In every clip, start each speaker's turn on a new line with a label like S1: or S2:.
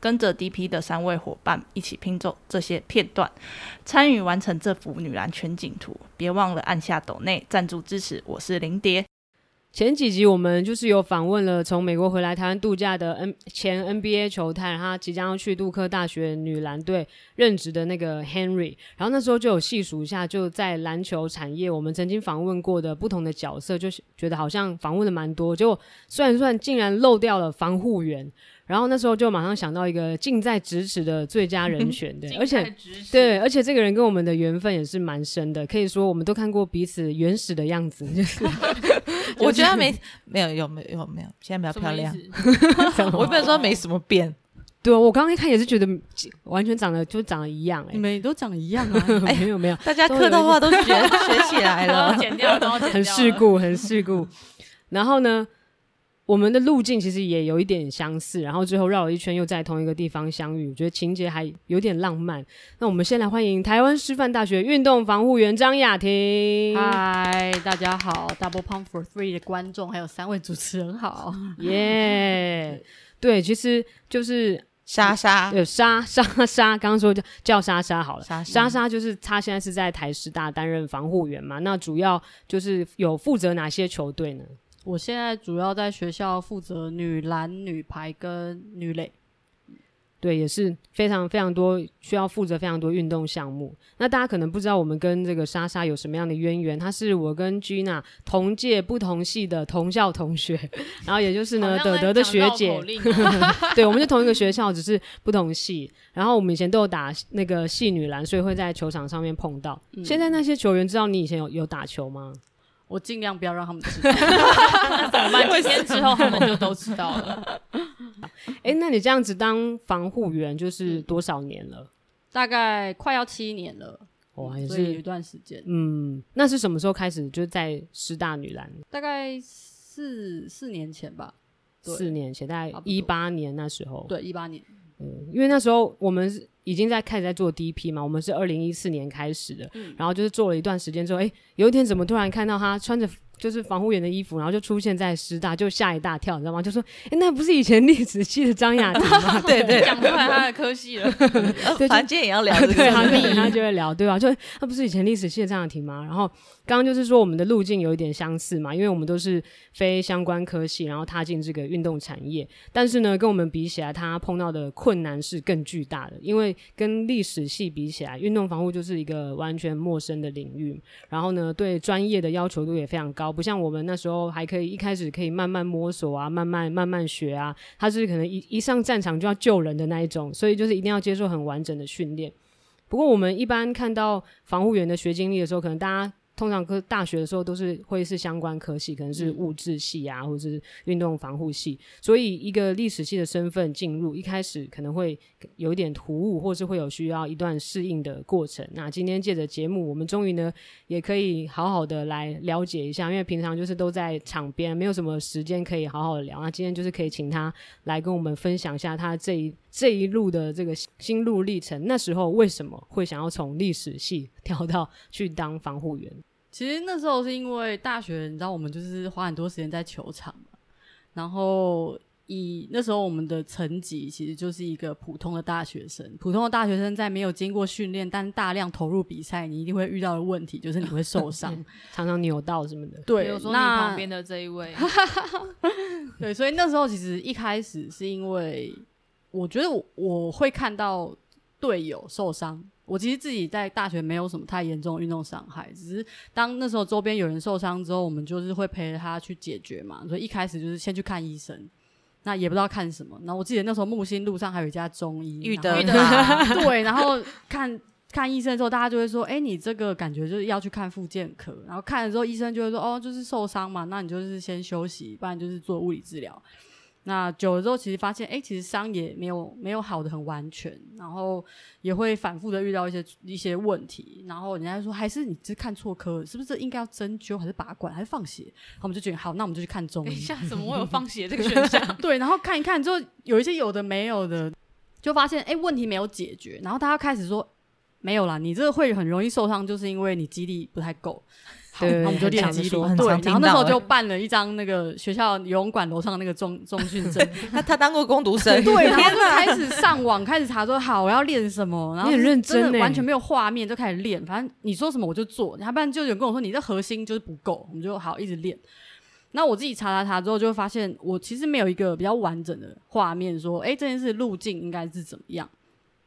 S1: 跟着 DP 的三位伙伴一起拼凑这些片段，参与完成这幅女篮全景图。别忘了按下抖内赞助支持。我是林蝶。
S2: 前几集我们就是有访问了从美国回来台湾度假的 N 前 NBA 球探，他即将要去杜克大学女篮队任职的那个 Henry，然后那时候就有细数一下，就在篮球产业我们曾经访问过的不同的角色，就是觉得好像访问的蛮多，结果算一算竟然漏掉了防护员，然后那时候就马上想到一个近在咫尺的最佳人选的，而且对，而且这个人跟我们的缘分也是蛮深的，可以说我们都看过彼此原始的样子，就是
S3: 我觉得没 没有有没有有没有，现在比较漂亮。
S2: 亮
S3: 我不能说没什么变，
S2: 对，我刚刚一看也是觉得完全长得就长得一样、欸，
S4: 你们都长一样啊。
S2: 哎，没有没有，
S3: 大家客套话都学学起来了。
S4: 剪掉，然后剪
S2: 很世故，很世故。然后呢，我们的路径其实也有一点相似，然后最后绕了一圈又在同一个地方相遇，我觉得情节还有点浪漫。那我们先来欢迎台湾师范大学运动防护员张雅婷，
S4: 嗨，大家好，Double Pump for Three 的观众还有三位主持人好。
S2: 耶！对，其实就是
S3: 莎莎，
S2: 有莎莎莎，刚刚说叫叫莎莎好了。
S3: 莎
S2: 莎莎就是她现在是在台师大担任防护员嘛，那主要就是有负责哪些球队呢？
S4: 我现在主要在学校负责女篮、女排跟女垒。
S2: 对，也是非常非常多需要负责非常多运动项目。那大家可能不知道我们跟这个莎莎有什么样的渊源，她是我跟 Gina 同届不同系的同校同学，然后也就是呢德德的学姐，对，我们就同一个学校，只是不同系。然后我们以前都有打那个系女篮，所以会在球场上面碰到。现在那些球员知道你以前有有打球吗？
S4: 我尽量不要让他们知道，那怎么办？几天之后他们就都知道了。
S2: 哎，那你这样子当防护员就是多少年了？
S4: 大概快要七年了，
S2: 哇，也是
S4: 所以有一段时间，
S2: 嗯，那是什么时候开始？就是在师大女篮，
S4: 大概四四年前吧。
S2: 四年前，大概一八年那时候。
S4: 对，一八年。
S2: 嗯，因为那时候我们是已经在开始在做第一批嘛，我们是二零一四年开始的，
S4: 嗯。
S2: 然后就是做了一段时间之后，哎，有一天怎么突然看到他穿着就是防护员的衣服，然后就出现在师大，就吓一大跳，你知道吗？就说，哎，那不是以前历史系的张雅婷吗？
S3: 对对，
S4: 讲出来他的科系了。
S3: 呃
S2: 对就
S3: 反正今天也要聊这
S2: 对，他
S3: 个。
S2: 就他就会聊，对吧、就他不是以前历史系的张雅婷吗？然后刚刚就是说我们的路径有一点相似嘛，因为我们都是非相关科系，然后踏进这个运动产业，但是呢，跟我们比起来，他碰到的困难是更巨大的，因为跟历史系比起来，运动防护就是一个完全陌生的领域，然后呢，对专业的要求度也非常高，不像我们那时候还可以一开始可以慢慢摸索啊，慢慢慢慢学啊，他是可能一一上战场就要救人的那一种，所以就是一定要接受很完整的训练。不过我们一般看到防护员的学经历的时候，可能大家通常科大学的时候都是会是相关科系，可能是物质系啊，或者是运动防护系，所以一个历史系的身份进入，一开始可能会有一点突兀，或是会有需要一段适应的过程。那今天借着节目，我们终于呢也可以好好的来了解一下，因为平常就是都在场边，没有什么时间可以好好的聊。那今天就是可以请他来跟我们分享一下他这一这一路的这个心路历程。那时候为什么会想要从历史系 跳到去当防护员？
S4: 其实那时候是因为大学，你知道我们就是花很多时间在球场嘛，然后以那时候我们的成绩其实就是一个普通的大学生，普通的大学生在没有经过训练，但大量投入比赛，你一定会遇到的问题就是你会受 伤。
S2: 常常扭到什么的。
S4: 对，
S5: 比如说你
S4: 那
S5: 旁边的这一位，
S4: 对，所以那时候其实一开始是因为我觉得我我会看到队友受伤，我其实自己在大学没有什么太严重的运动伤害，只是当那时候周边有人受伤之后，我们就是会陪着他去解决嘛。所以一开始就是先去看医生，那也不知道看什么。然后我记得那时候木星路上还有一家中医，
S3: 玉德
S5: 啊
S4: 对，然后看看医生的时候，大家就会说：“哎、你这个感觉就是要去看复健科。”然后看了之后，医生就会说：“哦，就是受伤嘛，那你就是先休息，不然就是做物理治疗。”那久了之后，其实发现，哎、其实伤也没有没有好的很完全，然后也会反复的遇到一些一些问题，然后人家就说，还是你是看错科了，是不是这应该要针灸，还是拔管，还是放血？我们就觉得好，那我们就去看中医。
S3: 等一下，怎么会有放血这个选项？
S4: 对，然后看一看之后，有一些有的没有的，就发现哎、诶问题没有解决，然后大家开始说没有啦，你这个会很容易受伤，就是因为你肌力不太够。好，
S2: 对
S4: 然后我们就练肌力，
S2: 常说
S4: 对，然后那时候就办了一张那个学校游泳馆楼上的那个重重训证，
S3: 他他当过攻读生，
S4: 对，然后就开始上网，开始查说好我要练什么，然后
S2: 你很认真
S4: 完全没有画面就开始练，反正你说什么我就做，要不然就有人跟我说你的核心就是不够，我们就好一直练。那我自己查查查之后，就会发现我其实没有一个比较完整的画面，说，哎、这件事路径应该是怎么样。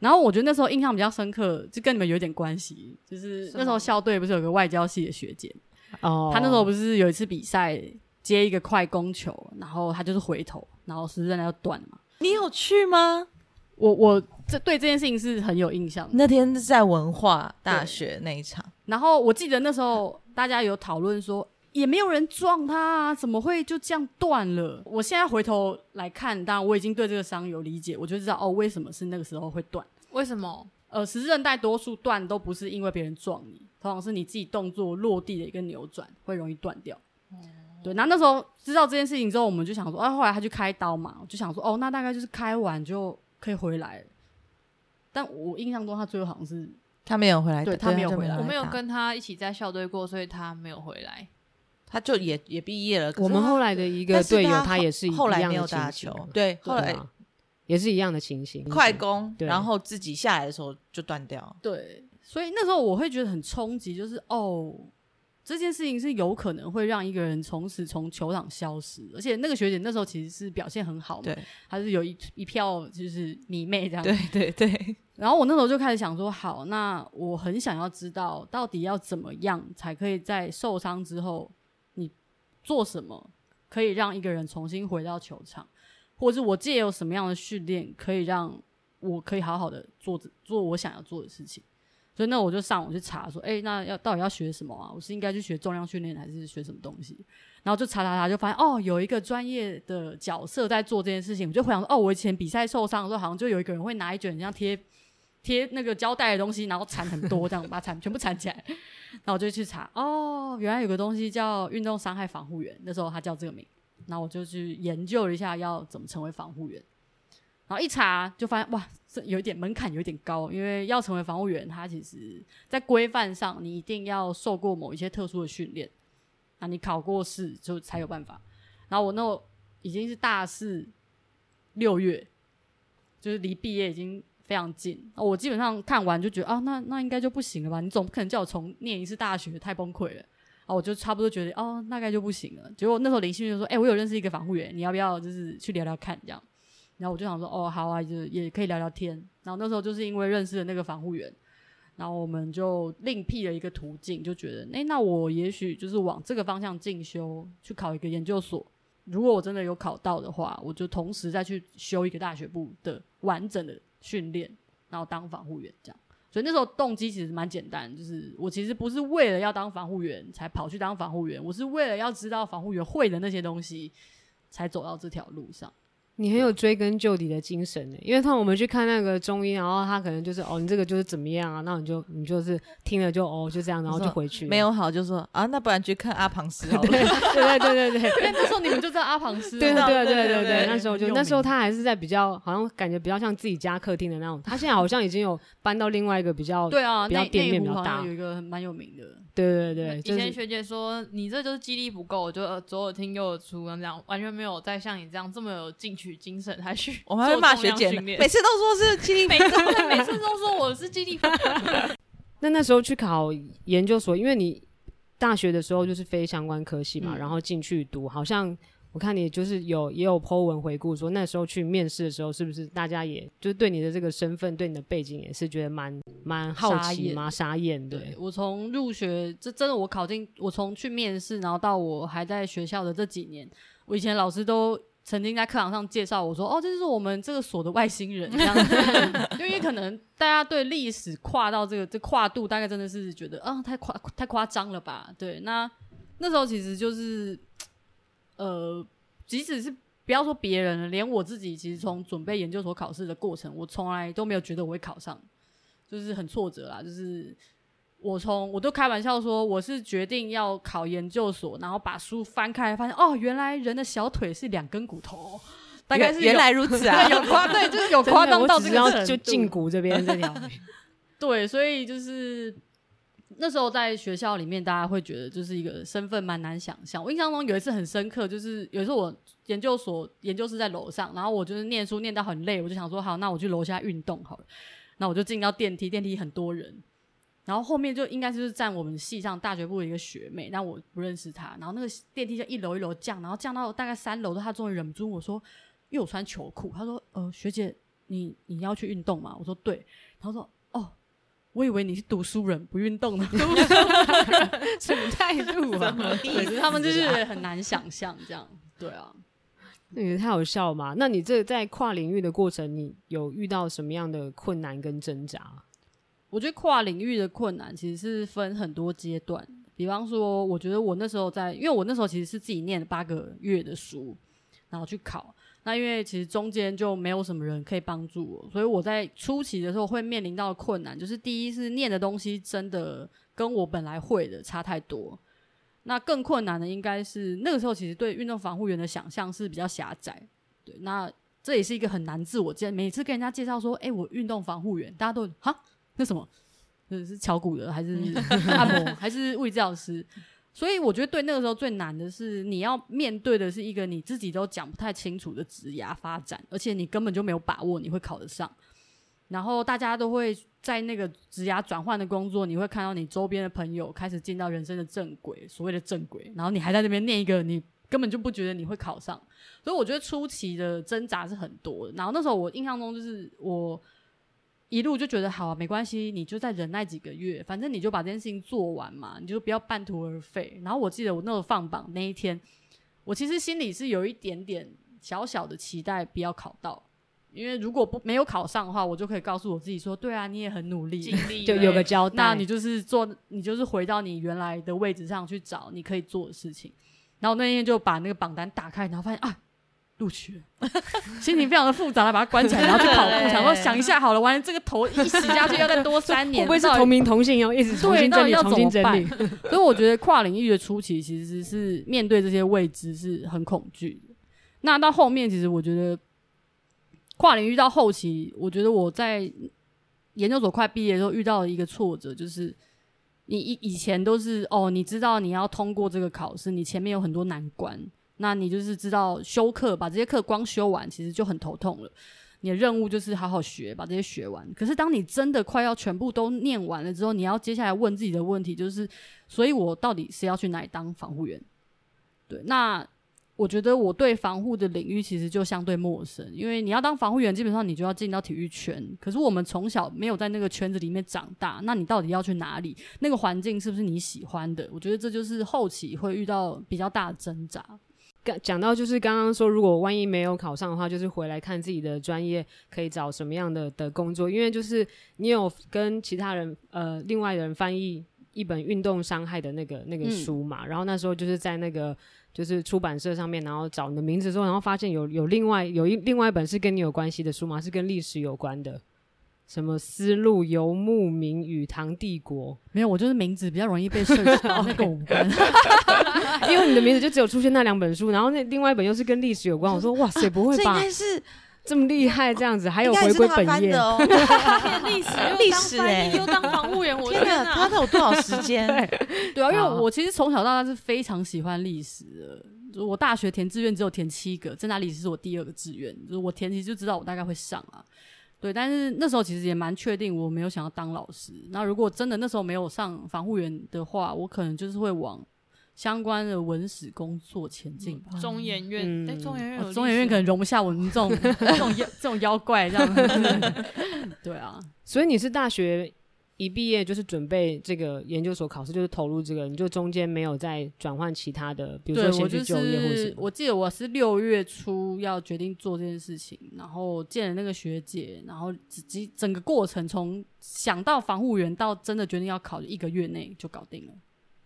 S4: 然后我觉得那时候印象比较深刻，就跟你们有点关系，就是那时候校队不是有个外交系的学姐，
S2: 哦，
S4: 她那时候不是有一次比赛接一个快攻球，然后她就是回头，然后十字韧带就断了嘛。
S3: 你有去吗？
S4: 我我这对这件事情是很有印象的。
S3: 那天是在文化大学那一场，
S4: 然后我记得那时候大家有讨论说，也没有人撞他啊，怎么会就这样断了？我现在回头来看，当然我已经对这个伤有理解，我就知道哦，为什么是那个时候会断。
S5: 为什么？
S4: 呃，十字韧带多数断都不是因为别人撞你，通常是你自己动作落地的一个扭转会容易断掉。对，然后那时候知道这件事情之后，我们就想说，啊，后来他去开刀嘛，我就想说，哦，那大概就是开完就可以回来了。但我印象中他最后好像是
S3: 他没有回来，
S4: 对他没有回来
S5: 我没有跟他一起在校队过，所以他没有回来。
S3: 他就也也毕业了。
S2: 我们
S3: 他
S2: 后来的一个队友，他也是一
S3: 后来
S2: 样的
S3: 没有打球，对，后来
S2: 也是一样的情形，
S3: 快攻，然后自己下来的时候就断掉。
S4: 对，所以那时候我会觉得很冲击，就是哦，这件事情是有可能会让一个人从此从球场消失，而且那个学姐那时候其实是表现很好嘛，
S3: 对。
S4: 她是有一一票就是迷妹这样，
S3: 对对对，
S4: 然后我那时候就开始想说，好，那我很想要知道到底要怎么样才可以在受伤之后，你做什么可以让一个人重新回到球场，或者是我借有什么样的训练可以让我可以好好的做做我想要做的事情。所以那我就上网去查说，哎、那要到底要学什么啊？我是应该去学重量训练，还是学什么东西？然后就查查查，就发现哦，有一个专业的角色在做这件事情。我就回想说，哦，我以前比赛受伤的时候，好像就有一个人会拿一卷像贴贴那个胶带的东西，然后缠很多，这样把缠全部缠起来。然后我就去查，哦，原来有个东西叫运动伤害防护员，那时候他叫这个名。然后我就去研究了一下要怎么成为防护员。然后一查就发现，哇，这有一点门槛有一点高，因为要成为防护员，他其实在规范上你一定要受过某一些特殊的训练，啊，你考过试就才有办法。然后我那已经是大四六月，就是离毕业已经非常近。我基本上看完就觉得啊，那那应该就不行了吧？你总不可能叫我重念一次大学，太崩溃了。啊，我就差不多觉得哦，大概就不行了。结果那时候林信就说：“哎、我有认识一个防护员，你要不要就是去聊聊看？”这样，然后我就想说：“哦，好啊，就也可以聊聊天。”然后那时候就是因为认识了那个防护员，然后我们就另辟了一个途径，就觉得，哎、那我也许就是往这个方向进修，去考一个研究所。如果我真的有考到的话，我就同时再去修一个大学部的完整的训练，然后当防护员这样。所以那时候动机其实蛮简单，就是我其实不是为了要当防护员才跑去当防护员，我是为了要知道防护员会的那些东西，才走到这条路上。
S2: 你很有追根究底的精神呢，因为他我们去看那个中医，然后他可能就是哦，你这个就是怎么样啊，那你就你就是听了就哦就这样，然后就回去。
S3: 没有好就说啊，那不然去看阿庞斯好了。
S2: 对对对对对
S4: 因为那时候你们就知道阿庞斯、
S2: 对对
S4: 啊，
S2: 对对对
S3: 对对
S2: 那时候就那时候他还是在比较好像感觉比较像自己家客厅的那种，他现在好像已经有搬到另外一个比较
S4: 对啊，
S2: 比较店面比较大。
S4: 有一个蛮有名的，
S2: 对对对，
S5: 以前学姐说你这就是肌力不够，就呃左耳听右耳出，这样完全没有再像你这样这么有进取精神，还去
S3: 我们骂学姐每次都说是肌力
S5: 每次每次都说我是肌力不够，
S2: 那那时候去考研究所，因为你大学的时候就是非相关科系嘛，
S4: 嗯。
S2: 然后进去读，好像我看你就是有也有 Po 文回顾说，那时候去面试的时候，是不是大家也就是对你的这个身份、对你的背景也是觉得蛮蛮好奇蛮？傻眼
S4: 对
S2: 对，
S4: 我从入学，这真的我考进，我从去面试，然后到我还在学校的这几年，我以前老师都曾经在课堂上介绍我说，哦，这是我们这个所的外星人这样子，因为可能大家对历史跨到这个这跨度，大概真的是觉得啊，太夸太夸张了吧？对，那那时候其实就是，呃，即使是不要说别人了，连我自己，其实从准备研究所考试的过程，我从来都没有觉得我会考上，就是很挫折啦。就是我从我都开玩笑说，我是决定要考研究所，然后把书翻开，发现哦，原来人的小腿是两根骨头，大概是
S3: 原来如此啊！
S4: 有夸对，就是有 夸张到这个程度
S2: 就胫骨这边这条。
S4: 对，所以就是那时候在学校里面，大家会觉得就是一个身份蛮难想象。我印象中有一次很深刻，就是有一次我研究所研究室在楼上，然后我就是念书念到很累，我就想说好，那我去楼下运动好了。那我就进到电梯，电梯很多人，然后后面就应该就是站我们系上大学部的一个学妹，但我不认识她。然后那个电梯就一楼一楼降，然后降到大概三楼，她终于忍不住我说，因为我穿球裤，她说呃学姐你你要去运动吗？我说对，她说。我以为你是读书人，不运动的。
S2: 什么态度啊？
S4: 可，是他们就是很难想象这样。对啊，
S2: 那也太好笑了嘛！那你这在跨领域的过程，你有遇到什么样的困难跟挣扎？
S4: 我觉得跨领域的困难其实是分很多阶段。比方说，我觉得我那时候在，因为我那时候其实是自己念了八个月的书，然后去考。那因为其实中间就没有什么人可以帮助我，所以我在初期的时候会面临到困难，就是第一是念的东西真的跟我本来会的差太多。那更困难的应该是那个时候其实对运动防护员的想象是比较狭窄，对，那这也是一个很难自我介，每次跟人家介绍说，哎、我运动防护员，大家都哈那什么，是是敲鼓的还是 按摩还是物理治疗师？所以我觉得对那个时候最难的是，你要面对的是一个你自己都讲不太清楚的职涯发展，而且你根本就没有把握你会考得上。然后大家都会在那个职涯转换的工作，你会看到你周边的朋友开始进到人生的正轨，所谓的正轨，然后你还在那边念一个你根本就不觉得你会考上。所以我觉得初期的挣扎是很多的。然后那时候我印象中就是我。一路就觉得好啊，没关系，你就再忍耐几个月，反正你就把这件事情做完嘛，你就不要半途而废。然后我记得我那时候放榜那一天，我其实心里是有一点点小小的期待，不要考到，因为如果不没有考上的话，我就可以告诉我自己说，对啊，你也很努力，
S5: 尽力
S2: 就有个交代。
S4: 那你就是做，你就是回到你原来的位置上去找你可以做的事情。然后那天就把那个榜单打开，然后发现啊。录取了，心情非常的复杂，把它关起来，然后去跑步，想说想一下好了，完了这个头一洗下去要再多 三年，
S2: 会不会是同名同姓要一直重
S4: 对，
S2: 新整理、重新整理？？
S4: 所以我觉得跨领域的初期其实是面对这些未知是很恐惧的。那到后面，其实我觉得跨领域到后期，我觉得我在研究所快毕业的时候遇到了一个挫折，就是你以以前都是哦，你知道你要通过这个考试，你前面有很多难关，那你就是知道修课，把这些课光修完，其实就很头痛了。你的任务就是好好学，把这些学完。可是当你真的快要全部都念完了之后，你要接下来问自己的问题就是：所以我到底是要去哪里当防护员？对，那我觉得我对防护的领域其实就相对陌生，因为你要当防护员，基本上你就要进到体育圈。可是我们从小没有在那个圈子里面长大，那你到底要去哪里？那个环境是不是你喜欢的？我觉得这就是后期会遇到比较大的挣扎。
S2: 刚讲到就是刚刚说，如果万一没有考上的话，就是回来看自己的专业可以找什么样的的工作，因为就是你有跟其他人呃另外的人翻译一本运动伤害的那个那个
S4: 嗯。
S2: 书嘛，然后那时候就是在那个就是出版社上面，然后找你的名字之后，然后发现有有另外有一另外一本是跟你有关系的书嘛，是跟历史有关的。什么丝路游牧民与唐帝国？
S4: 没有，我就是名字比较容易被 search 到，那个五官。
S2: 因为你的名字就只有出现那两本书，然后那另外一本又是跟历史有关。我说哇塞，不会吧
S3: 这应
S2: 吧？
S3: 该是
S2: 这么厉害，这样子还有回归本业
S3: 的，哦。
S5: 偏 历史又当
S3: 历史欸
S5: 翻译又当防务员，我
S3: 天哪，
S5: 哪！
S3: 他都有多少时间？
S4: 对啊，因为我其实从小到大是非常喜欢历史的。就我大学填志愿只有填七个，政大历史是我第二个志愿，就是我填其实就知道我大概会上啊。对，但是那时候其实也蛮确定我没有想要当老师。那如果真的那时候没有上防护员的话，我可能就是会往相关的文史工作前进吧。
S5: 中研院，哎，
S2: 嗯
S5: 中研院
S4: 哦中研院可能容不下我们这种 这种妖这种妖怪这样子。对啊，
S2: 所以你是大学一毕业就是准备这个研究所考试，就是投入这个，你就中间没有再转换其他的，比如说先去就业或者什么。
S4: 是我记得我是六月初要决定做这件事情，然后见了那个学姐，然后整整个过程从想到防护员到真的决定要考，一个月内就搞定了。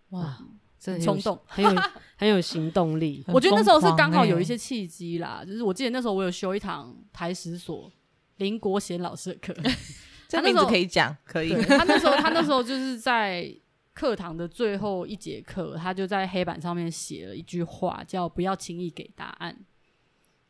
S3: 哇，
S2: 真的很有
S4: 冲动。
S2: 很有很有行动力。
S4: 我觉得那时候是刚好有
S3: 欸
S4: 一些契机啦，就是我记得那时候我有修一堂台史所林国贤老师的课，
S3: 这名字
S4: 他那时候
S3: 可以讲，可以。
S4: 他那时候他那时候就是在课堂的最后一节课，他就在黑板上面写了一句话，叫“不要轻易给答案”。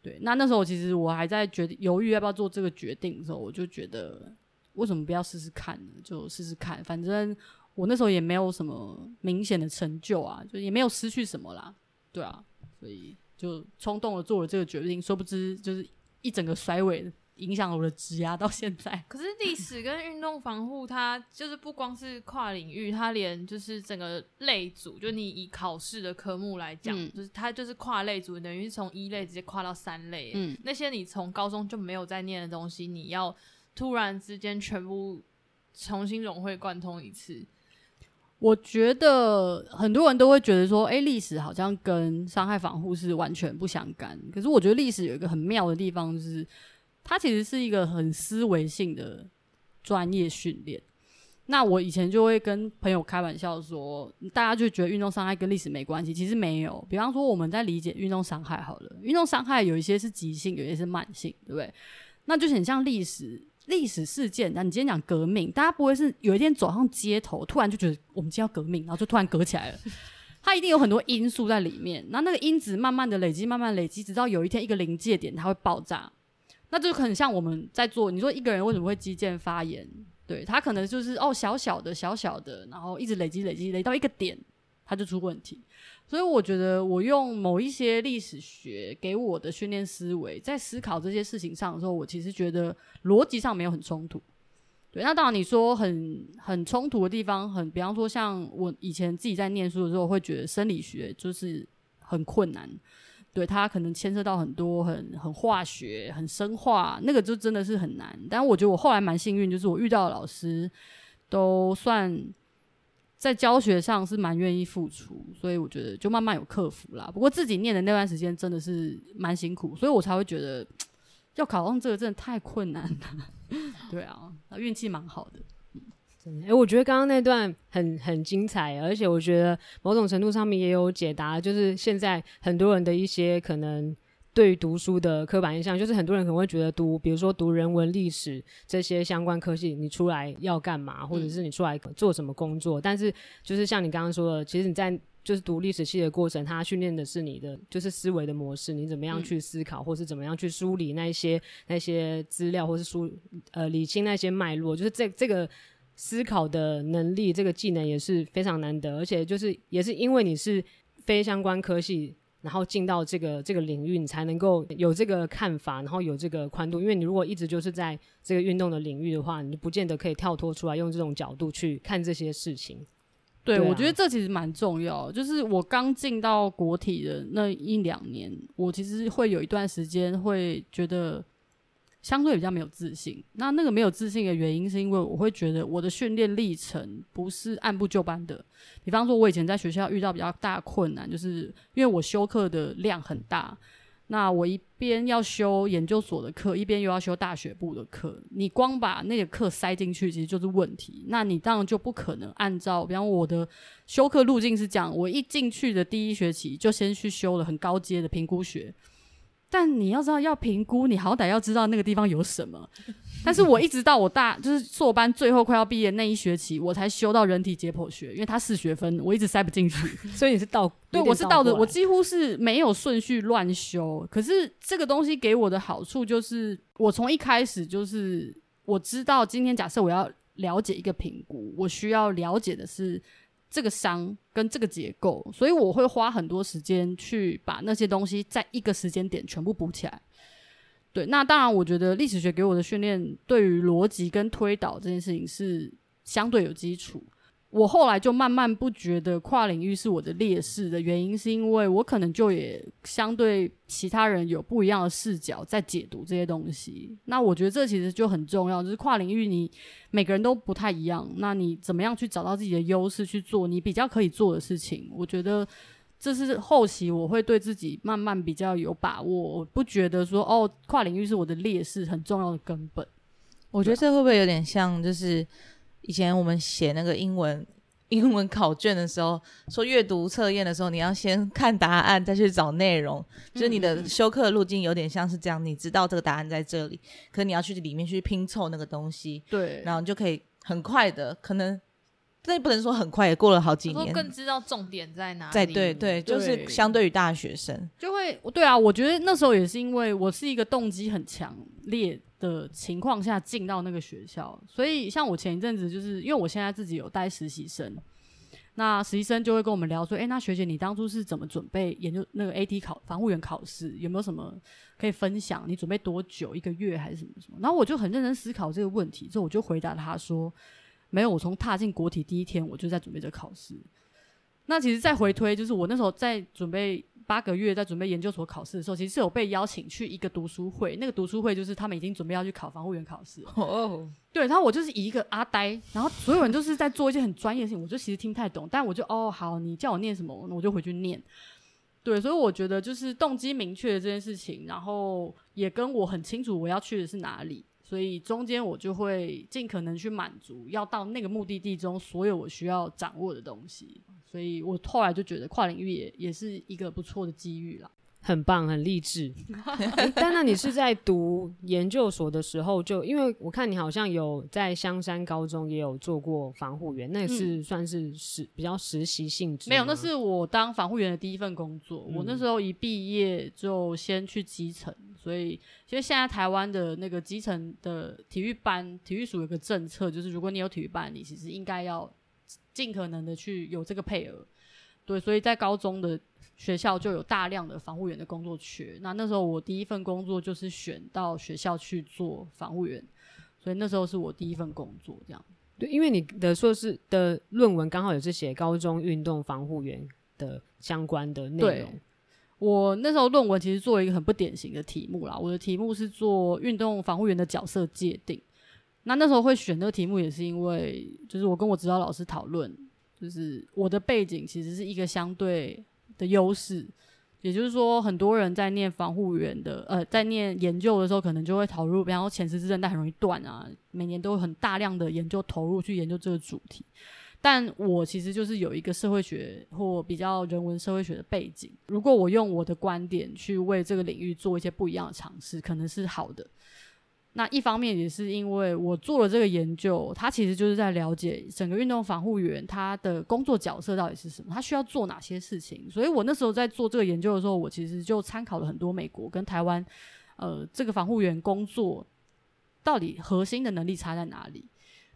S4: 对，那那时候其实我还在决定犹豫要不要做这个决定的时候，我就觉得为什么不要试试看呢？就试试看，反正我那时候也没有什么明显的成就啊，就也没有失去什么啦，对啊，所以就冲动的做了这个决定，殊不知就是一整个甩尾，影响了我的职涯到现在。
S5: 可是历史跟运动防护，它就是不光是跨领域，它连就是整个类组，就你以考试的科目来讲，
S4: 嗯
S5: 就是它就是跨类组，等于是从一类直接跨到三类。
S4: 嗯，
S5: 那些你从高中就没有在念的东西，你要突然之间全部重新融会贯通一次，
S4: 我觉得很多人都会觉得说，哎、历史好像跟伤害防护是完全不相干。可是我觉得历史有一个很妙的地方，就是它其实是一个很思维性的专业训练。那我以前就会跟朋友开玩笑说，大家就觉得运动伤害跟历史没关系，其实没有。比方说我们在理解运动伤害好了，运动伤害有一些是急性，有一些是慢性，对不对？那就很像历史历史事件。那你今天讲革命，大家不会是有一天走上街头，突然就觉得我们今天要革命，然后就突然革起来了。它一定有很多因素在里面，那那个因子慢慢的累积，慢慢累积，直到有一天一个临界点，它会爆炸。那就很像我们在做，你说一个人为什么会肌腱发炎？对他可能就是哦小小的小小的，然后一直累积累积累到一个点，他就出问题。所以我觉得我用某一些历史学给我的训练思维，在思考这些事情上的时候，我其实觉得逻辑上没有很冲突。对，那当然你说很很冲突的地方，很比方说像我以前自己在念书的时候，会觉得生理学就是很困难，对它可能牵涉到很多很很化学、很生化，那个就真的是很难。但我觉得我后来蛮幸运，就是我遇到的老师都算在教学上是蛮愿意付出，所以我觉得就慢慢有克服啦。不过自己念的那段时间真的是蛮辛苦，所以我才会觉得 要考上这个真的太困难了。对啊，运气蛮好的。
S2: 哎、我觉得刚刚那段很很精彩，而且我觉得某种程度上面也有解答，就是现在很多人的一些可能对于读书的刻板印象，就是很多人可能会觉得读，比如说读人文、历史这些相关科系，你出来要干嘛，或者是你出来做什么工作？但是就是像你刚刚说的，其实你在就是读历史系的过程，它训练的是你的就是思维的模式，你怎么样
S4: 嗯
S2: 去思考，或是怎么样去梳理那一些那些资料，或是梳呃理清那些脉络，就是这这个。思考的能力，这个技能也是非常难得，而且就是也是因为你是非相关科系，然后进到这个这个领域，你才能够有这个看法，然后有这个宽度。因为你如果一直就是在这个运动的领域的话，你就不见得可以跳脱出来，用这种角度去看这些事情。
S4: 对，
S2: 对啊
S4: 我觉得这其实蛮重要。就是我刚进到国体的那一两年，我其实会有一段时间会觉得相对比较没有自信。那那个没有自信的原因，是因为我会觉得我的训练历程不是按部就班的。比方说，我以前在学校遇到比较大困难，就是因为我修课的量很大。那我一边要修研究所的课，一边又要修大学部的课，你光把那个课塞进去，其实就是问题。那你当然就不可能按照，比方我的修课路径是这样，我一进去的第一学期就先去修了很高阶的评估学。但你要知道，要评估，你好歹要知道那个地方有什么。但是我一直到我大就是硕班最后快要毕业那一学期，我才修到人体解剖学，因为它四学分，我一直塞不进去。
S2: 所以你是倒
S4: 对，我是倒的，我几乎是没有顺序乱修。可是这个东西给我的好处就是，我从一开始就是我知道，今天假设我要了解一个评估，我需要了解的是这个伤跟这个结构，所以我会花很多时间去把那些东西在一个时间点全部补起来。对，那当然，我觉得历史学给我的训练，对于逻辑跟推导这件事情是相对有基础。我后来就慢慢不觉得跨领域是我的劣势的原因，是因为我可能就也相对其他人有不一样的视角在解读这些东西。那我觉得这其实就很重要，就是跨领域你每个人都不太一样，那你怎么样去找到自己的优势去做你比较可以做的事情？我觉得这是后期我会对自己慢慢比较有把握，我不觉得说哦跨领域是我的劣势很重要的根本。
S3: 我觉得这会不会有点像，就是以前我们写那个英文英文考卷的时候，说阅读测验的时候，你要先看答案，再去找内容，就是你的修课路径有点像是这样，你知道这个答案在这里，可你要去里面去拼凑那个东西，
S4: 对，
S3: 然后你就可以很快的，可能这也不能说很快，也过了好几年，
S5: 更知道重点在哪里。
S3: 在对对，就是相对于大学生，
S4: 就会对啊，我觉得那时候也是因为我是一个动机很强烈的情况下进到那个学校，所以像我前一阵子就是因为我现在自己有带实习生，那实习生就会跟我们聊说，哎、那学姐你当初是怎么准备研究那个 AT 考防护员考试？有没有什么可以分享？你准备多久？一个月还是什么什么？然后我就很认真思考这个问题，之后我就回答他说，没有，我从踏进国体第一天我就在准备这考试。那其实再回推，就是我那时候在准备八个月，在准备研究所考试的时候，其实是有被邀请去一个读书会。那个读书会就是他们已经准备要去考防护员考试了。
S3: 哦，
S4: 对，然后我就是以一个阿呆，然后所有人就是在做一些很专业的事情，我就其实听不太懂，但我就哦好，你叫我念什么，我就回去念。对，所以我觉得就是动机明确的这件事情，然后也跟我很清楚我要去的是哪里，所以中间我就会尽可能去满足要到那个目的地中所有我需要掌握的东西。所以我后来就觉得跨领域也也是一个不错的机遇啦。
S2: 很棒，很励志。诶但那你是在读研究所的时候就，因为我看你好像有在香山高中也有做过防护员，那也是算是实、比较实习性质。
S4: 没有，那是我当防护员的第一份工作。我
S2: 嗯
S4: 那时候一毕业就先去基层，所以其实现在台湾的那个基层的体育班、体育署有个政策，就是如果你有体育班，你其实应该要尽可能的去有这个配额。对，所以在高中的学校就有大量的防护员的工作缺。那那时候我第一份工作就是选到学校去做防护员，所以那时候是我第一份工作，这样。
S2: 对，因为你的硕士的论文刚好也是写高中运动防护员的相关的内容。
S4: 我那时候论文其实做了一个很不典型的题目啦，我的题目是做运动防护员的角色界定。那那时候会选这个题目，也是因为就是我跟我指导老师讨论，就是我的背景其实是一个相对的优势，也就是说，很多人在念防护员的呃，在念研究的时候，可能就会投入，比方说前十字韧带很容易断啊，每年都有很大量的研究投入去研究这个主题。但我其实就是有一个社会学或比较人文社会学的背景，如果我用我的观点去为这个领域做一些不一样的尝试，可能是好的。那一方面也是因为我做了这个研究，它其实就是在了解整个运动防护员他的工作角色到底是什么，他需要做哪些事情。所以我那时候在做这个研究的时候，我其实就参考了很多美国跟台湾，呃，这个防护员工作到底核心的能力差在哪里？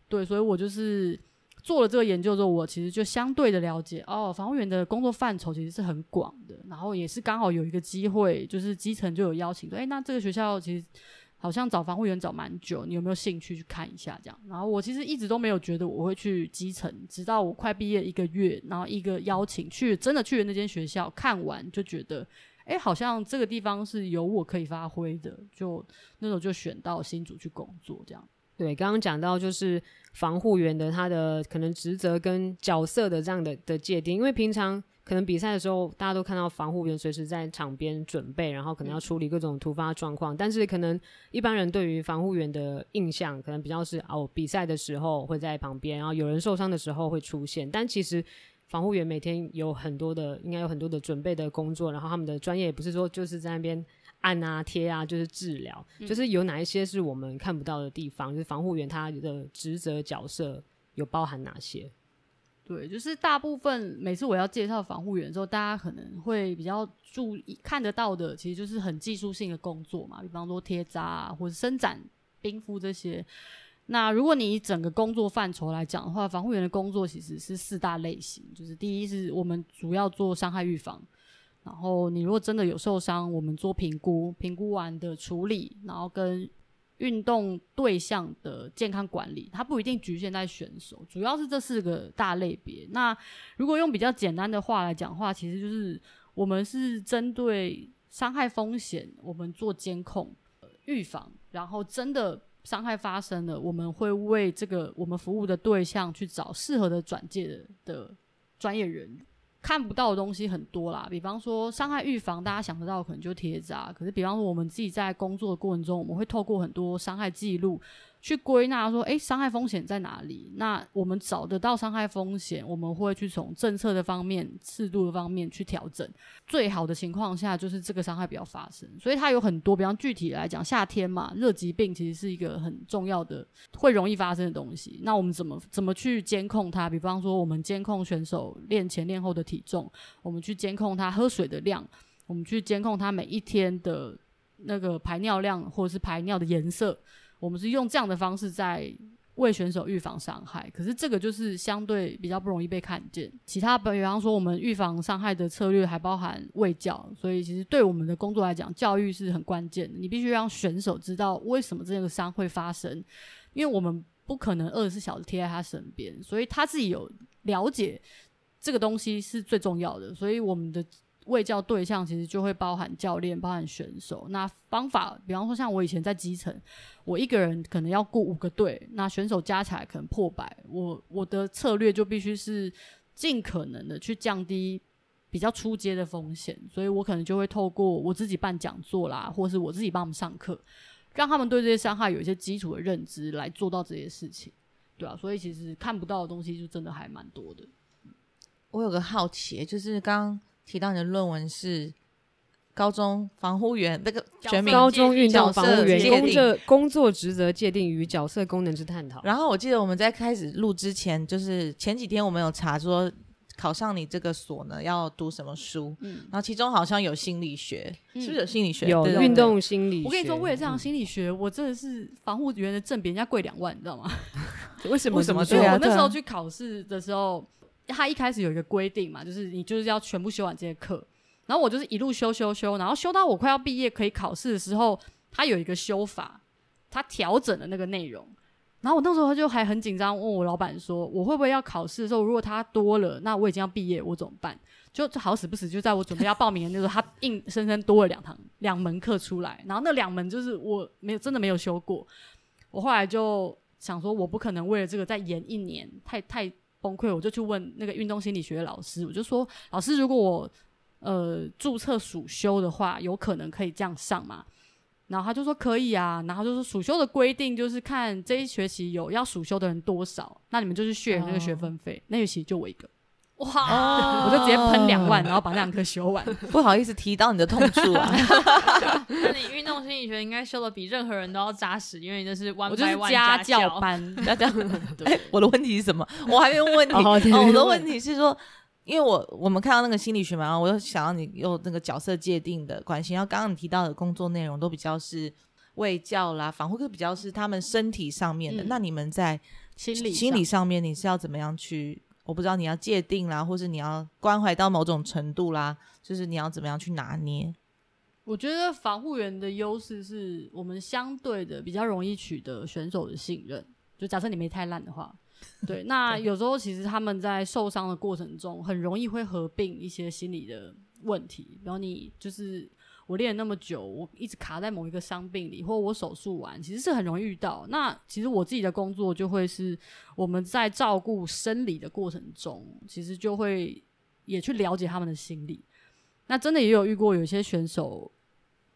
S4: 对，所以我就是做了这个研究之后，我其实就相对的了解哦，防护员的工作范畴其实是很广的，然后也是刚好有一个机会，就是基层就有邀请说，哎，那这个学校其实好像找防护员找蛮久，你有没有兴趣去看一下？这样，然后我其实一直都没有觉得我会去基层，直到我快毕业一个月，然后一个邀请去，真的去了那间学校看完，就觉得。哎，好像这个地方是有我可以发挥的，就那时候就选到新竹去工作，这样。
S2: 对，刚刚讲到就是防护员的他的可能职责跟角色的这样的的界定，因为平常可能比赛的时候，大家都看到防护员随时在场边准备，然后可能要处理各种突发状况，但是可能一般人对于防护员的印象，可能比较是哦，比赛的时候会在旁边，然后有人受伤的时候会出现，但其实。防护员每天有很多的，应该有很多的准备的工作，然后他们的专业也不是说就是在那边按啊贴啊，就是治疗，就是有哪一些是我们看不到的地方，就是防护员他的职责角色有包含哪些？
S4: 对，就是大部分每次我要介绍防护员的时候，大家可能会比较注意看得到的，其实就是很技术性的工作嘛，比方说贴扎啊，或者伸展、冰敷这些。那如果你以整个工作范畴来讲的话，防护员的工作其实是四大类型，就是第一是我们主要做伤害预防，然后你如果真的有受伤，我们做评估，评估完的处理，然后跟运动对象的健康管理，它不一定局限在选手，主要是这四个大类别。那如果用比较简单的话来讲话，其实就是我们是针对伤害风险，我们做监控、预防，然后真的伤害发生了，我们会为这个我们服务的对象去找适合的转介的的专业人。看不到的东西很多啦，比方说伤害预防，大家想得到可能就贴扎。可是，比方说我们自己在工作的过程中，我们会透过很多伤害记录去归纳说，诶，伤害风险在哪里？那我们找得到伤害风险，我们会去从政策的方面、制度的方面去调整。最好的情况下，就是这个伤害不要发生。所以它有很多，比方具体来讲，夏天嘛，热疾病其实是一个很重要的、会容易发生的东西。那我们怎么怎么去监控它？比方说，我们监控选手练前练后的体重，我们去监控他喝水的量，我们去监控他每一天的那个排尿量或者是排尿的颜色。我们是用这样的方式在为选手预防伤害，可是这个就是相对比较不容易被看见。其他比方说，我们预防伤害的策略还包含卫教，所以其实对我们的工作来讲，教育是很关键的。你必须让选手知道为什么这个伤会发生，因为我们不可能二十四小时贴在他身边，所以他自己有了解这个东西是最重要的。所以我们的。卫教对象其实就会包含教练、包含选手。那方法，比方说像我以前在基层，我一个人可能要雇五个队，那选手加起来可能破百。我我的策略就必须是尽可能的去降低比较出街的风险，所以我可能就会透过我自己办讲座啦，或是我自己帮他们上课，让他们对这些伤害有一些基础的认知，来做到这些事情，对啊，所以其实看不到的东西就真的还蛮多的。
S3: 我有个好奇，就是刚。提到你的论文是高中防护员，那个全名
S2: 高中运动防护员工
S3: 作
S2: 工作职责界定与角色功能之探讨。
S3: 然后我记得我们在开始录之前，就是前几天我们有查说考上你这个所呢要读什么书，嗯，然后其中好像有心理学，是不是有心理学？
S2: 有运动心理。
S4: 我跟你说，为了这样心理学，我真的是防护员的证比人家贵两万，你知道吗？
S2: 为什么？为什么？
S4: 对我那时候去考试的时候。他一开始有一个规定嘛，就是你就是要全部修完这些课，然后我就是一路修修修，然后修到我快要毕业可以考试的时候，他有一个修法，他调整了那个内容，然后我那时候就还很紧张，问我老板说，我会不会要考试的时候，如果他多了，那我已经要毕业，我怎么办？就就好死不死，就在我准备要报名的时候，他硬生生多了两堂两门课出来，然后那两门就是我没有真的没有修过，我后来就想说，我不可能为了这个再延一年，太太。崩溃，我就去问那个运动心理学的老师，我就说：“老师，如果我呃注册暑修的话，有可能可以这样上吗？”然后他就说：“可以啊。”然后就说：“暑修的规定就是看这一学期有要暑修的人多少，那你们就去 share 那个学分费。那学期就我一个。”哇！我就直接喷两万，然后把那两颗修完。
S3: 不好意思提到你的痛处啊。
S5: 那你运动心理学应该修的比任何人都要扎实，因为你那是 one by one
S4: 家教班。
S3: 家教。哎，我的问题是什么？我还没有问你。哦，我的问题是说，因为我我们看到那个心理学嘛，我又想要你用那个角色界定的关系。然后刚刚你提到的工作内容都比较是卫教啦、防护，课，比较是他们身体上面的。那你们在
S4: 心理
S3: 心理上面，你是要怎么样去？我不知道你要界定啦，或是你要关怀到某种程度啦，就是你要怎么样去拿捏？
S4: 我觉得防护员的优势是我们相对的比较容易取得选手的信任。就假设你没太烂的话，对，那有时候其实他们在受伤的过程中，很容易会合并一些心理的问题，然后你就是。我练那么久，我一直卡在某一个伤病里，或我手术完，其实是很容易遇到。那其实我自己的工作就会是我们在照顾生理的过程中，其实就会也去了解他们的心理。那真的也有遇过有些选手，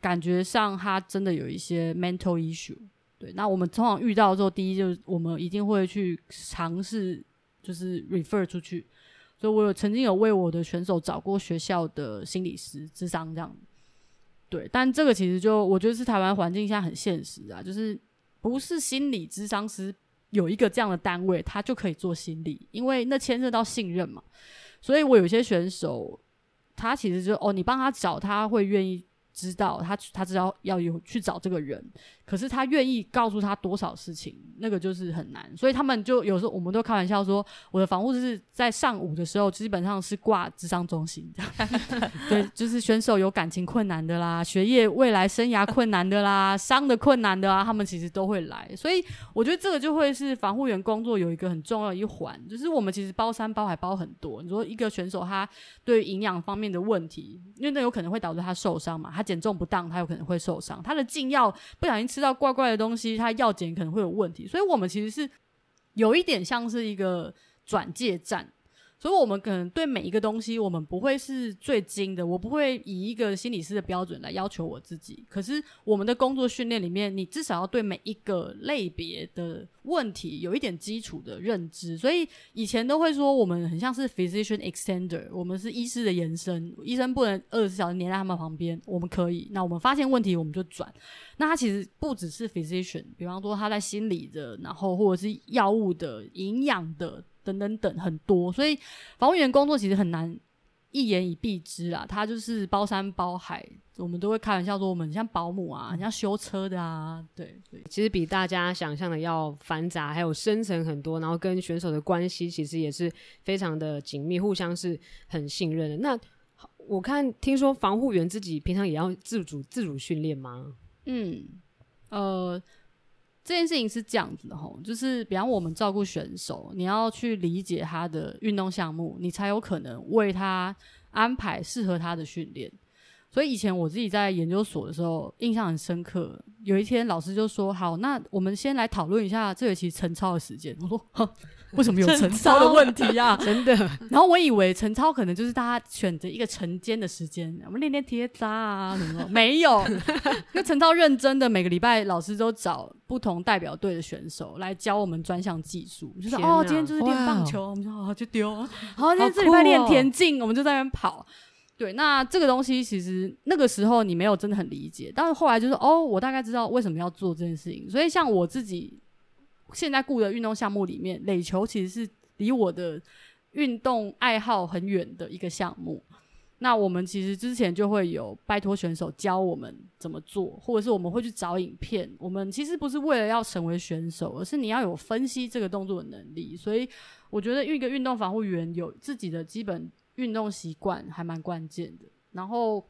S4: 感觉上他真的有一些 mental issue。对，那我们通常遇到之后，第一就是我们一定会去尝试，就是 refer 出去。所以我有曾经有为我的选手找过学校的心理师、智商这样。对，但这个其实就我觉得是台湾环境下很现实啊，就是不是心理咨商师有一个这样的单位，他就可以做心理，因为那牵涉到信任嘛。所以我有些选手，他其实就哦，你帮他找，他会愿意。知道他，他知道要有去找这个人，可是他愿意告诉他多少事情，那个就是很难。所以他们就有时候我们都开玩笑说，我的防护是在上午的时候基本上是挂智商中心，对，就是选手有感情困难的啦，学业未来生涯困难的啦，伤的困难的啊，他们其实都会来。所以我觉得这个就会是防护员工作有一个很重要一环，就是我们其实包山包海包很多。你说一个选手他对营养方面的问题，因为那有可能会导致他受伤嘛，他。减重不当，他有可能会受伤。他的禁药不小心吃到怪怪的东西，他药检可能会有问题。所以，我们其实是有一点像是一个转介站。所以我们可能对每一个东西，我们不会是最精的，我不会以一个心理师的标准来要求我自己。可是我们的工作训练里面，你至少要对每一个类别的问题有一点基础的认知。所以以前都会说我们很像是 physician extender，我们是医师的延伸，医生不能二十四小时黏在他们旁边，我们可以。那我们发现问题我们就转。那他其实不只是 physician，比方说他在心理的，然后或者是药物的、营养的。等等等很多，所以防务员工作其实很难一言以蔽之啦。他就是包山包海，我们都会开玩笑说我们像保姆啊，像修车的啊。对对，
S2: 其实比大家想象的要繁杂，还有深层很多，然后跟选手的关系其实也是非常的紧密，互相是很信任的。那我看听说防护员自己平常也要自主自主训练吗？
S4: 嗯，呃。这件事情是这样子的吼，就是比方我们照顾选手，你要去理解他的运动项目，你才有可能为他安排适合他的训练。所以以前我自己在研究所的时候，印象很深刻。有一天老师就说：“好，那我们先来讨论一下这学期晨操的时间。”我说：“ 为什么有陈超的问题啊？”
S2: 真的。
S4: 然后我以为陈超可能就是大家选择一个晨间的时间，我们练练贴扎啊什么。没有，那陈超认真的，每个礼拜老师都找不同代表队的选手来教我们专项技术。就说：“哦，今天就是练棒球，我们就好就丢。好，今天这礼拜练田径，我们就在那边跑。”对，那这个东西其实那个时候你没有真的很理解，但是后来就是哦，我大概知道为什么要做这件事情。所以像我自己现在雇的运动项目里面，垒球其实是离我的运动爱好很远的一个项目。那我们其实之前就会有拜托选手教我们怎么做，或者是我们会去找影片。我们其实不是为了要成为选手，而是你要有分析这个动作的能力。所以我觉得一个运动防护员有自己的基本。运动习惯还蛮关键的。然后，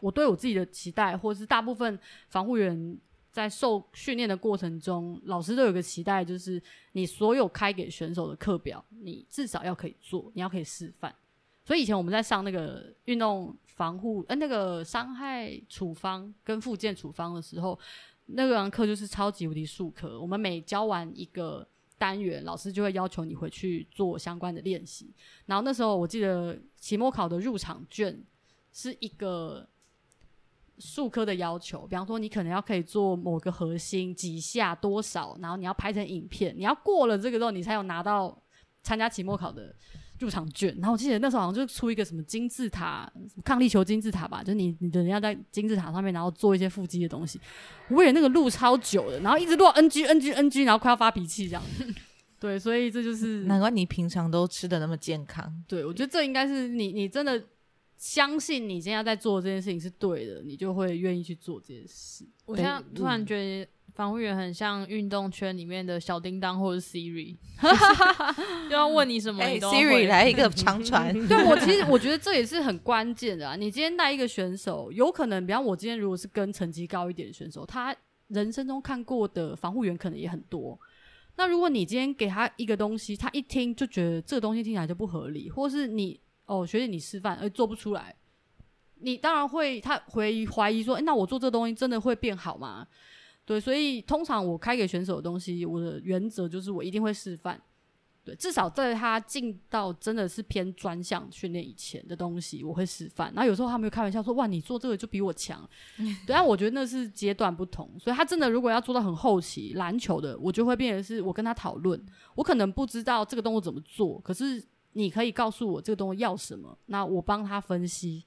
S4: 我对我自己的期待，或者是大部分防护员在受训练的过程中，老师都有个期待，就是你所有开给选手的课表，你至少要可以做，你要可以示范。所以以前我们在上那个运动防护，呃，那个伤害处方跟附件处方的时候，那个课就是超级无敌数科。我们每教完一个。单元老师就会要求你回去做相关的练习，然后那时候我记得期末考的入场卷是一个数科的要求，比方说你可能要可以做某个核心几下多少，然后你要拍成影片，你要过了这个之后，你才有拿到参加期末考的。入场券，然后我记得那时候好像就出一个什么金字塔，抗力球金字塔吧，就是你你的人要在金字塔上面，然后做一些腹肌的东西。我以为那个路超久的，然后一直落 NG NG NG，然后快要发脾气这样。对，所以这就是
S3: 难怪你平常都吃的那么健康。
S4: 对，我觉得这应该是你你真的相信你现在在做这件事情是对的，你就会愿意去做这件事。
S5: 我现在突然觉得。防护员很像运动圈里面的小叮当或者 Siri，就要问你什么
S3: ，Siri 来一个长传。
S4: 对我其实我觉得这也是很关键的啊。你今天带一个选手，有可能，比方我今天如果是跟成绩高一点的选手，他人生中看过的防护员可能也很多。那如果你今天给他一个东西，他一听就觉得这个东西听起来就不合理，或是你哦学姐你示范而做不出来，你当然会他会怀疑说，哎，那我做这东西真的会变好吗？对，所以通常我开给选手的东西，我的原则就是我一定会示范。对，至少在他进到真的是偏专项训练以前的东西，我会示范。然后有时候他们会开玩笑说：“哇，你做这个就比我强。”对，但我觉得那是阶段不同。所以他真的如果要做到很后期篮球的，我就会变成是我跟他讨论。我可能不知道这个动作怎么做，可是你可以告诉我这个东西要什么，那我帮他分析。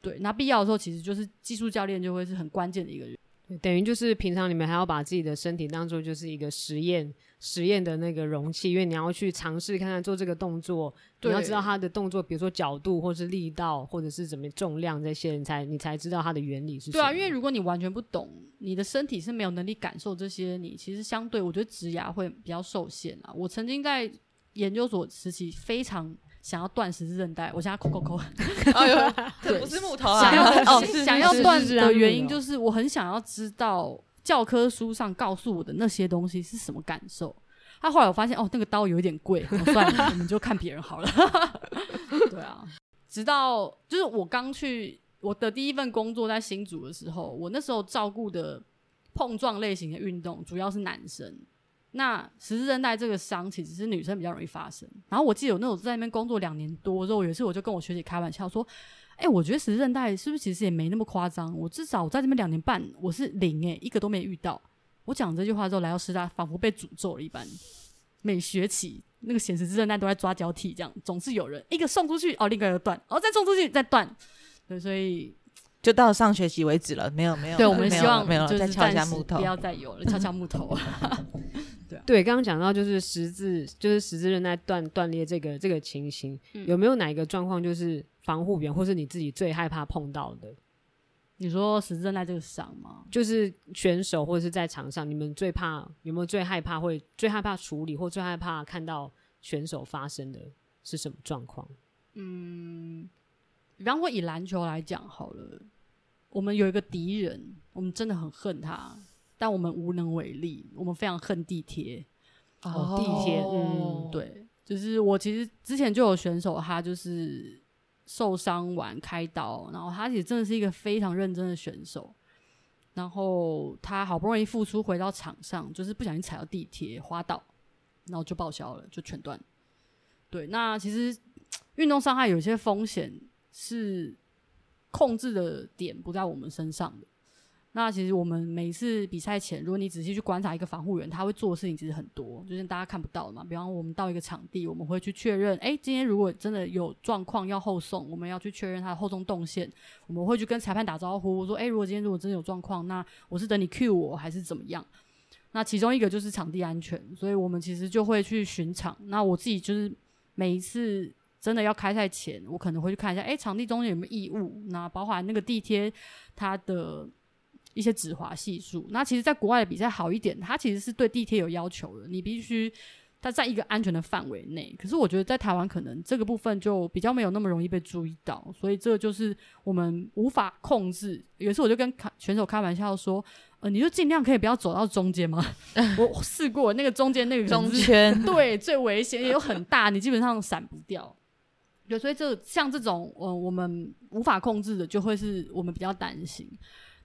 S4: 对，那必要的时候，其实就是技术教练就会是很关键的一个人。
S2: 等于就是平常你们还要把自己的身体当做就是一个实验实验的那个容器，因为你要去尝试看看做这个动作，你要知道它的动作，比如说角度或是力道，或者是怎么重量这些，你才你才知道它的原理是。
S4: 对啊，因为如果你完全不懂，你的身体是没有能力感受这些，你其实相对我觉得植牙会比较受限啊。我曾经在研究所时期非常。想要断十字韧带，我现在抠抠抠。
S3: 哎呦，这不是木头啊！
S4: 想要 哦想要断的原因就是我很想要知道教科书上告诉我的那些东西是什么感受。他后来我发现哦，那个刀有一点贵，算了，我们就看别人好了。对啊，直到就是我刚去我的第一份工作在新竹的时候，我那时候照顾的碰撞类型的运动主要是男生。那十字韧带这个伤其实是女生比较容易发生。然后我记得有那种在那边工作两年多之后，有一次我就跟我学姐开玩笑说：“哎、我觉得十字韧带是不是其实也没那么夸张？我至少我在这边两年半，我是零哎、一个都没遇到。”我讲这句话之后，来到师大仿佛被诅咒了一般。每学期那个显十字韧带都在抓交替，这样总是有人一个送出去，哦，另一个又断，哦，再送出去再断。对，所以
S3: 就到上学期为止了，没有没有了，
S4: 对我们希望
S3: 了没有了，
S4: 就是
S3: 再敲一下木头
S4: 不。要再有了，敲敲木头。
S2: 对，刚刚讲到就是十字，就是十字韧带断断裂这个这个情形，
S4: 嗯
S2: 有没有哪一个状况就是防护员或是你自己最害怕碰到的？
S4: 你说十字韧带这个伤吗？
S2: 就是选手或者是在场上，你们最怕有没有最害怕会最害怕处理或最害怕看到选手发生的是什么状况？
S4: 嗯比方说以篮球来讲好了，我们有一个敌人，我们真的很恨他，但我们无能为力，我们非常恨地铁。
S2: 哦地铁嗯
S4: 对，就是我其实之前就有选手，他就是受伤完开刀，然后他也真的是一个非常认真的选手，然后他好不容易复出回到场上，就是不小心踩到地铁滑倒，然后就报销了，就全断。对，那其实运动伤害有些风险是控制的点不在我们身上的。那其实我们每一次比赛前，如果你仔细去观察一个防护员，他会做的事情其实很多，就是大家看不到的嘛。比方我们到一个场地，我们会去确认，哎、今天如果真的有状况要后送，我们要去确认他的后送动线，我们会去跟裁判打招呼，说，哎、如果今天如果真的有状况，那我是等你 cue 我还是怎么样？那其中一个就是场地安全，所以我们其实就会去巡场。那我自己就是每一次真的要开赛前，我可能会去看一下，哎、场地中间有没有异物，那包含那个地贴它的一些止滑系数。那其实，在国外的比赛好一点，它其实是对地铁有要求的，你必须它在一个安全的范围内。可是我觉得在台湾可能这个部分就比较没有那么容易被注意到，所以这个就是我们无法控制。有一次我就跟开选手开玩笑说，呃，你就尽量可以不要走到中间吗？我试过那个中间那个
S3: 中
S4: 是
S3: 圈
S4: 对，最危险也有很大，你基本上闪不掉。对，所以这像这种呃我们无法控制的，就会是我们比较担心。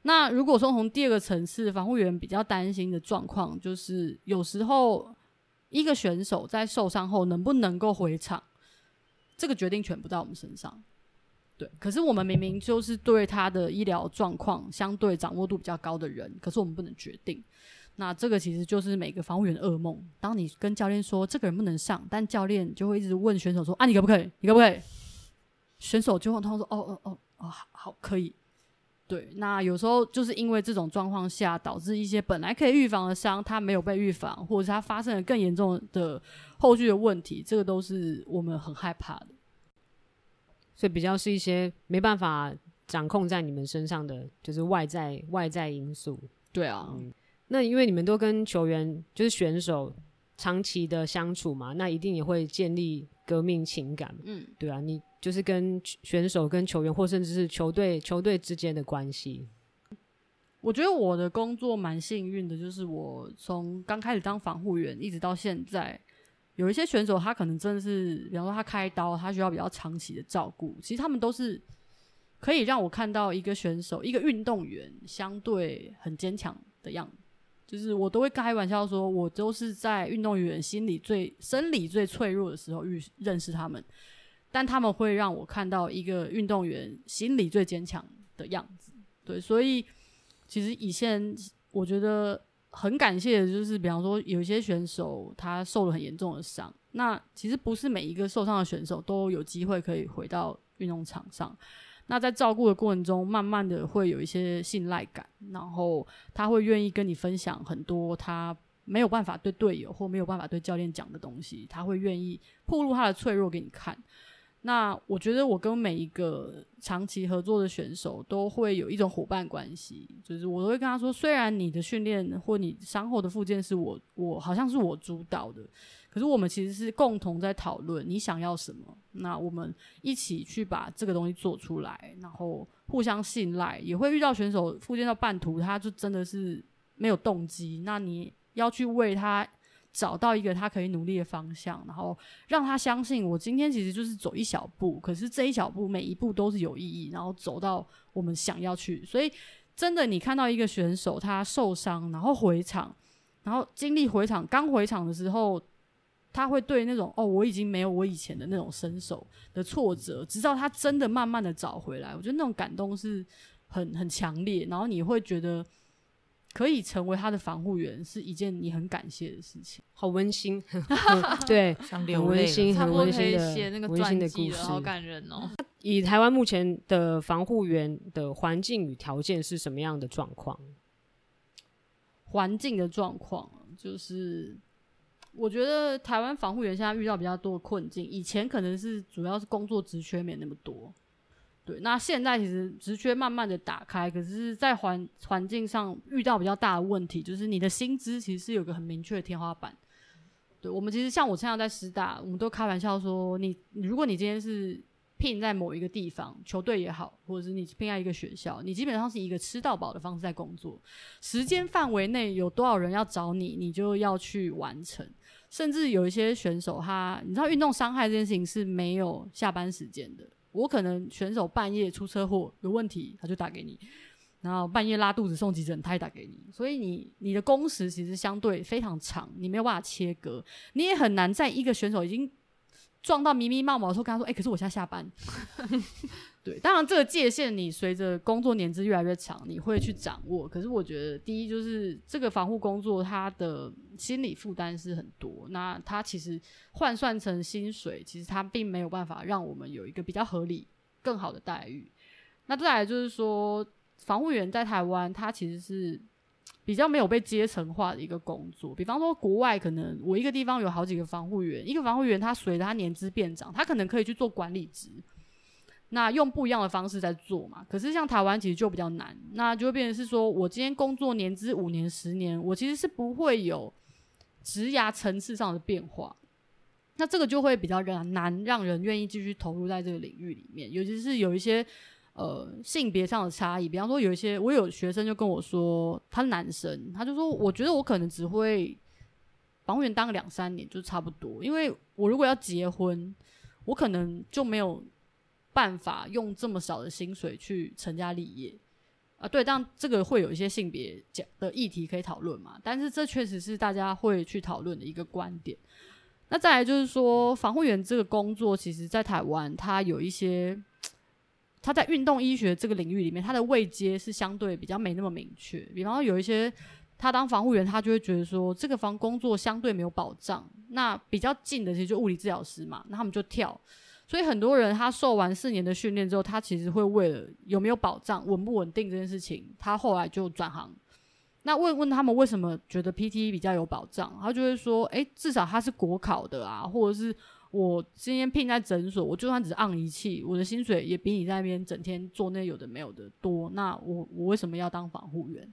S4: 那如果说从第二个层次，防护员比较担心的状况，就是有时候一个选手在受伤后能不能够回场，这个决定权不在我们身上。对，可是我们明明就是对他的医疗状况相对掌握度比较高的人，可是我们不能决定。那这个其实就是每个防护员的噩梦。当你跟教练说这个人不能上，但教练就会一直问选手说：“啊，你可不可以？你可不可以？”选手就会通说：“哦哦哦哦，好，可以。”对，那有时候就是因为这种状况下，导致一些本来可以预防的伤，它没有被预防，或者是它发生了更严重的后续的问题，这个都是我们很害怕的。
S2: 所以比较是一些没办法掌控在你们身上的，就是外在外在因素。
S4: 对啊，
S2: 那因为你们都跟球员就是选手长期的相处嘛，那一定也会建立革命情感，
S4: 嗯，
S2: 对啊，你就是跟选手、跟球员或甚至是球队球队之间的关系。
S4: 我觉得我的工作蛮幸运的，就是我从刚开始当防护员一直到现在，有一些选手他可能真的是，比方说他开刀，他需要比较长期的照顾，其实他们都是可以让我看到一个选手、一个运动员相对很坚强的样子。就是我都会开玩笑说，我都是在运动员心理最、生理最脆弱的时候遇认识他们，但他们会让我看到一个运动员心理最坚强的样子。对，所以其实以前我觉得很感谢的就是，比方说有一些选手他受了很严重的伤，那其实不是每一个受伤的选手都有机会可以回到运动场上。那在照顾的过程中，慢慢的会有一些信赖感，然后他会愿意跟你分享很多他没有办法对队友或没有办法对教练讲的东西，他会愿意暴露他的脆弱给你看。那我觉得我跟每一个长期合作的选手都会有一种伙伴关系，就是我都会跟他说，虽然你的训练或你伤后的复健是我我好像是我主导的，可是我们其实是共同在讨论你想要什么，那我们一起去把这个东西做出来，然后互相信赖，也会遇到选手复健到半途，他就真的是没有动机，那你要去为他找到一个他可以努力的方向，然后让他相信我今天其实就是走一小步，可是这一小步每一步都是有意义，然后走到我们想要去。所以真的，你看到一个选手他受伤，然后回场，然后经历回场，刚回场的时候，他会对那种哦，我已经没有我以前的那种身手的挫折，直到他真的慢慢的找回来，我觉得那种感动是很很强烈，然后你会觉得可以成为他的防护员是一件你很感谢的事情。
S2: 好温馨，对，很
S3: 想流泪。
S2: 温馨，很
S5: 差不多可
S2: 温馨的
S5: 以写那个
S2: 温馨
S5: 传记了，
S2: 的故事。
S5: 好感人哦。
S2: 以台湾目前的防护员的环境与条件是什么样的状况？
S4: 环境的状况，就是我觉得台湾防护员现在遇到比较多的困境，以前可能是主要是工作职缺没那么多，对，那现在其实职缺慢慢的打开，可是，在环环境上遇到比较大的问题，就是你的薪资其实是有个很明确的天花板。对我们其实像我现在在师大，我们都开玩笑说，你如果你今天是聘在某一个地方，球队也好，或者是你聘在一个学校，你基本上是一个吃到饱的方式在工作，时间范围内有多少人要找你，你就要去完成。甚至有一些选手他，你知道运动伤害这件事情是没有下班时间的。我可能选手半夜出车祸有问题，他就打给你，然后半夜拉肚子送急诊，他也打给你。所以你你的工时其实相对非常长，你没有办法切割，你也很难在一个选手已经撞到迷迷冒冒的时候跟他说：“哎、可是我现在下班。” 对，当然这个界限你随着工作年资越来越长，你会去掌握。可是我觉得，第一就是这个防护工作，它的心理负担是很多。那它其实换算成薪水，其实它并没有办法让我们有一个比较合理、更好的待遇。那再来就是说，防护员在台湾，它其实是比较没有被阶层化的一个工作。比方说，国外可能我一个地方有好几个防护员，一个防护员他随着他年资变长，他可能可以去做管理职。那用不一样的方式在做嘛，可是像台湾其实就比较难，那就会变成是说我今天工作年资五年、十年，我其实是不会有职涯层次上的变化，那这个就会比较难难让人愿意继续投入在这个领域里面，尤其是有一些呃性别上的差异，比方说有一些我有学生就跟我说，他是男生，他就说我觉得我可能只会防护员当两三年就差不多，因为我如果要结婚，我可能就没有。办法用这么少的薪水去成家立业啊？对，但这个会有一些性别讲的议题可以讨论嘛？但是这确实是大家会去讨论的一个观点。那再来就是说，防护员这个工作，其实在台湾，它有一些，它在运动医学这个领域里面，它的位阶是相对比较没那么明确。比方说，有一些他当防护员，他就会觉得说，这个防工作相对没有保障。那比较近的其实就物理治疗师嘛，那他们就跳。所以很多人他受完四年的训练之后，他其实会为了有没有保障、稳不稳定这件事情，他后来就转行。那问问他们为什么觉得 PTE 比较有保障，他就会说：诶，至少他是国考的啊，或者是我今天聘在诊所，我就算只按仪器，我的薪水也比你在那边整天做那有的没有的多。那我我为什么要当防护员？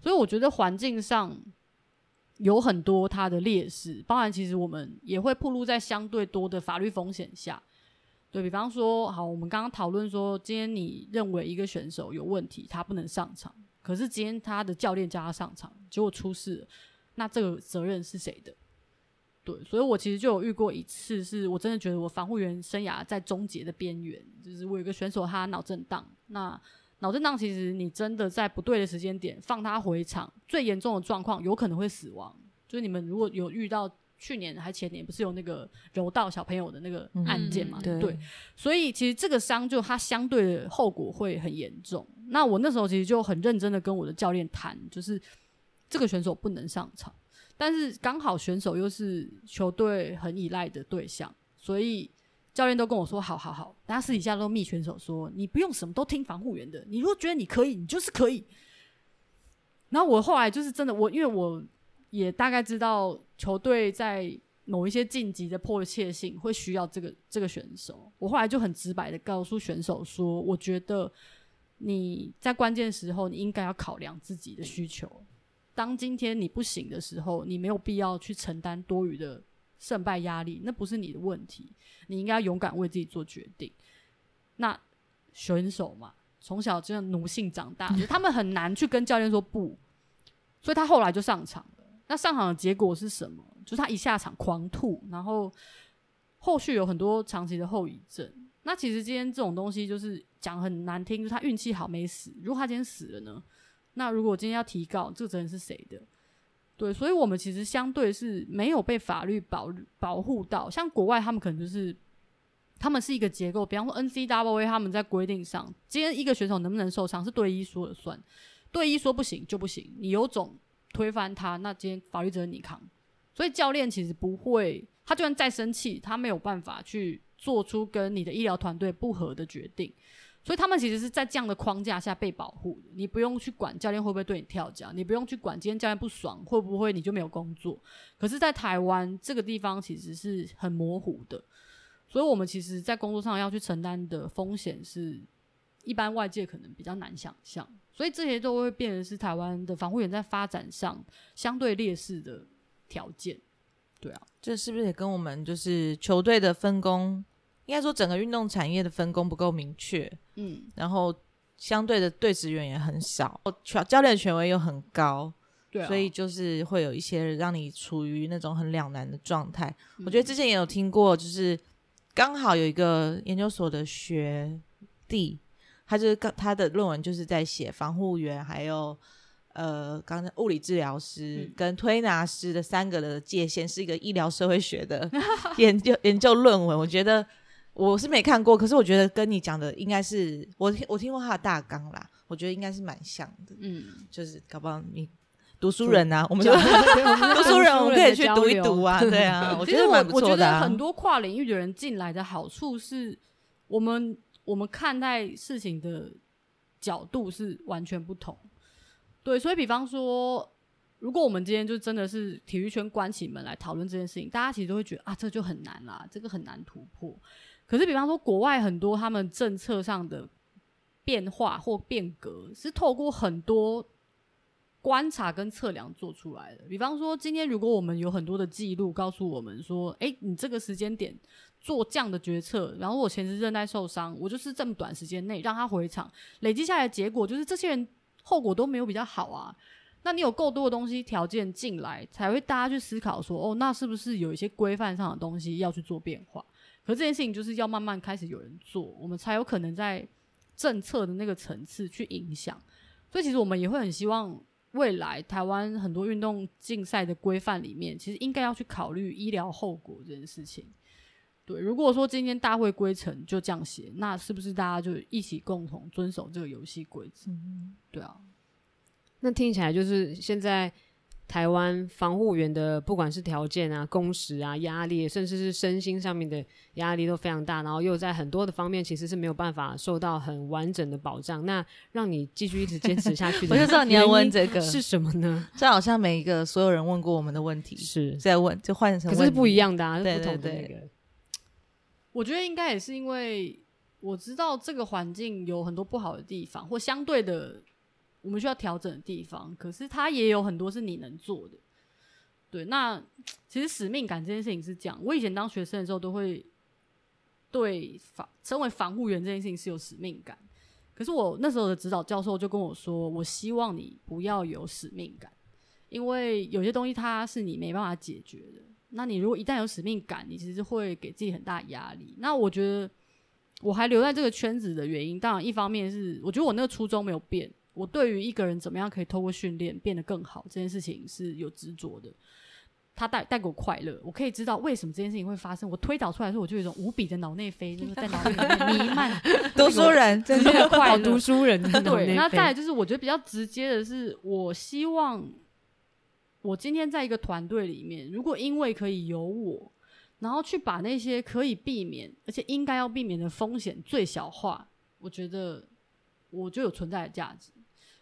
S4: 所以我觉得环境上有很多它的劣势，当然其实我们也会暴露在相对多的法律风险下。对比方说，好，我们刚刚讨论说，今天你认为一个选手有问题，他不能上场，可是今天他的教练叫他上场，结果出事了，那这个责任是谁的？对，所以我其实就有遇过一次，是我真的觉得我防护员生涯在终结的边缘，就是我有个选手他脑震荡，那脑震荡其实你真的在不对的时间点放他回场，最严重的状况有可能会死亡。就是你们如果有遇到。去年还前年不是有那个柔道小朋友的那个案件嘛？
S2: 嗯
S4: 对，所以其实这个伤就它相对的后果会很严重。那我那时候其实就很认真的跟我的教练谈，就是这个选手不能上场，但是刚好选手又是球队很依赖的对象，所以教练都跟我说好好好，大家私底下都密选手说你不用什么都听防护员的，你如果觉得你可以，你就是可以。然后我后来就是真的，我因为我。也大概知道球队在某一些晋级的迫切性会需要这个这个选手。我后来就很直白的告诉选手说，我觉得你在关键时候你应该要考量自己的需求。当今天你不行的时候，你没有必要去承担多余的胜败压力，那不是你的问题。你应该勇敢为自己做决定。那选手嘛，从小这样奴性长大，他们很难去跟教练说不，所以他后来就上场。那上场的结果是什么？就是他一下场狂吐，然后后续有很多长期的后遗症。那其实今天这种东西就是讲很难听，就是他运气好没死。如果他今天死了呢？那如果今天要提告，这个责任是谁的？对，所以我们其实相对是没有被法律保保护到，像国外他们可能就是。他们是一个结构，比方说 NCAA 他们在规定上，今天一个选手能不能受伤是队医说了算，队医说不行就不行，你有种推翻他，那今天法律责任你扛。所以教练其实不会，他就算再生气，他没有办法去做出跟你的医疗团队不合的决定。所以他们其实是在这样的框架下被保护的，你不用去管教练会不会对你跳脚，你不用去管今天教练不爽会不会你就没有工作。可是，在台湾这个地方其实是很模糊的，所以我们其实，在工作上要去承担的风险是一般外界可能比较难想象，所以这些都会变成是台湾的防护员在发展上相对劣势的条件。对啊，
S3: 这是不是也跟我们就是球队的分工，应该说整个运动产业的分工不够明确，
S4: 嗯，
S3: 然后相对的对职员也很少，教教练的权威又很高，
S4: 对啊，
S3: 所以就是会有一些让你处于那种很两难的状态。
S4: 嗯
S3: 我觉得之前也有听过，就是刚好有一个研究所的学弟，他就是刚他的论文就是在写防护员还有。呃，刚才物理治疗师
S4: 嗯
S3: 跟推拿师的三个的界限是一个医疗社会学的研究研究论文，我觉得我是没看过，可是我觉得跟你讲的应该是我听我听过他的大纲啦，我觉得应该是蛮像的，
S4: 嗯，
S3: 就是搞不好你读书人啊，我们就读书人，我们可以去读一读啊，对啊，我觉得蛮不
S4: 我觉
S3: 错的啊。
S4: 得很多跨领域的人进来的好处是，我们我们看待事情的角度是完全不同。对，所以比方说，如果我们今天就真的是体育圈关起门来讨论这件事情，大家其实都会觉得啊，这就很难啦，这个很难突破。可是，比方说国外很多他们政策上的变化或变革，是透过很多观察跟测量做出来的。比方说，今天如果我们有很多的记录告诉我们说，诶，你这个时间点做这样的决策，然后我前十韧带受伤，我就是这么短时间内让他回场，累积下来的结果就是这些人后果都没有比较好啊。那你有够多的东西条件进来，才会大家去思考说，哦，那是不是有一些规范上的东西要去做变化？可这件事情就是要慢慢开始有人做，我们才有可能在政策的那个层次去影响。所以其实我们也会很希望未来台湾很多运动竞赛的规范里面，其实应该要去考虑医疗后果这件事情。对，如果说今天大会规程就这样写，那是不是大家就一起共同遵守这个游戏规则？对啊，
S2: 那听起来就是现在台湾防护员的不管是条件啊、工时啊、压力，甚至是身心上面的压力都非常大，然后又在很多的方面其实是没有办法受到很完整的保障。那让你继续一直坚持下去的
S3: 我就知道你要问这个，
S2: 是什么呢？
S3: 这好像每一个所有人问过我们的问题，
S2: 是，
S3: 在问就换成
S2: 可是是不一
S3: 样。
S2: 的啊，是不同的
S3: 对对
S2: 那个。
S4: 我觉得应该也是因为我知道这个环境有很多不好的地方，或相对的我们需要调整的地方，可是它也有很多是你能做的。对，那 其实使命感这件事情是这样，我以前当学生的时候都会对防身为防护员这件事情是有使命感，可是我那时候的指导教授就跟我说，我希望你不要有使命感，因为有些东西它是你没办法解决的。那你如果一旦有使命感，你其实会给自己很大压力。那我觉得我还留在这个圈子的原因，当然一方面是我觉得我那个初衷没有变，我对于一个人怎么样可以透过训练变得更好这件事情是有执着的。他带带给我快乐，我可以知道为什么这件事情会发生。我推导出来的时候，我就有一种无比的脑内飞，就是在脑里面弥漫
S3: 读书人真
S4: 这
S3: 的
S4: 快乐
S2: 读。书人
S4: 对，那再来就是我觉得比较直接的是，我希望我今天在一个团队里面，如果因为可以有我，然后去把那些可以避免而且应该要避免的风险最小化，我觉得我就有存在的价值。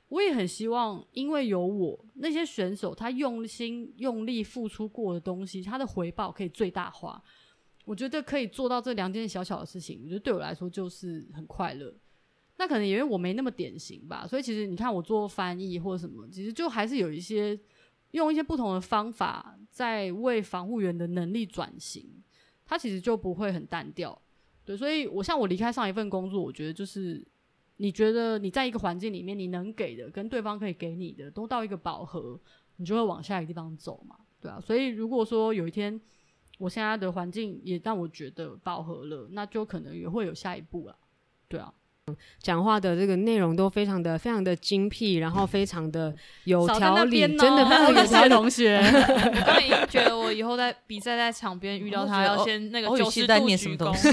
S4: 我也很希望，因为有我那些选手，他用心用力付出过的东西，他的回报可以最大化。我觉得可以做到这两件小小的事情，我觉得对我来说就是很快乐。那可能因为我没那么典型吧，所以其实你看我做翻译或者什么，其实就还是有一些用一些不同的方法在为防护员的能力转型，它其实就不会很单调。对，所以我像我离开上一份工作，我觉得就是你觉得你在一个环境里面，你能给的跟对方可以给你的都到一个饱和，你就会往下一个地方走嘛，对啊。所以如果说有一天我现在的环境也让我觉得饱和了，那就可能也会有下一步了，对啊。
S2: 讲话的这个内容都非常的非常的精辟，然后非常的有条理，真的非常有
S4: 那
S2: 条理。
S4: 些同学，
S5: 我刚刚已经觉得我以后在比赛在场边遇到他，要先那个
S3: 欧宇
S5: 九十度
S3: 念什
S5: 鞠躬。
S3: 么东西？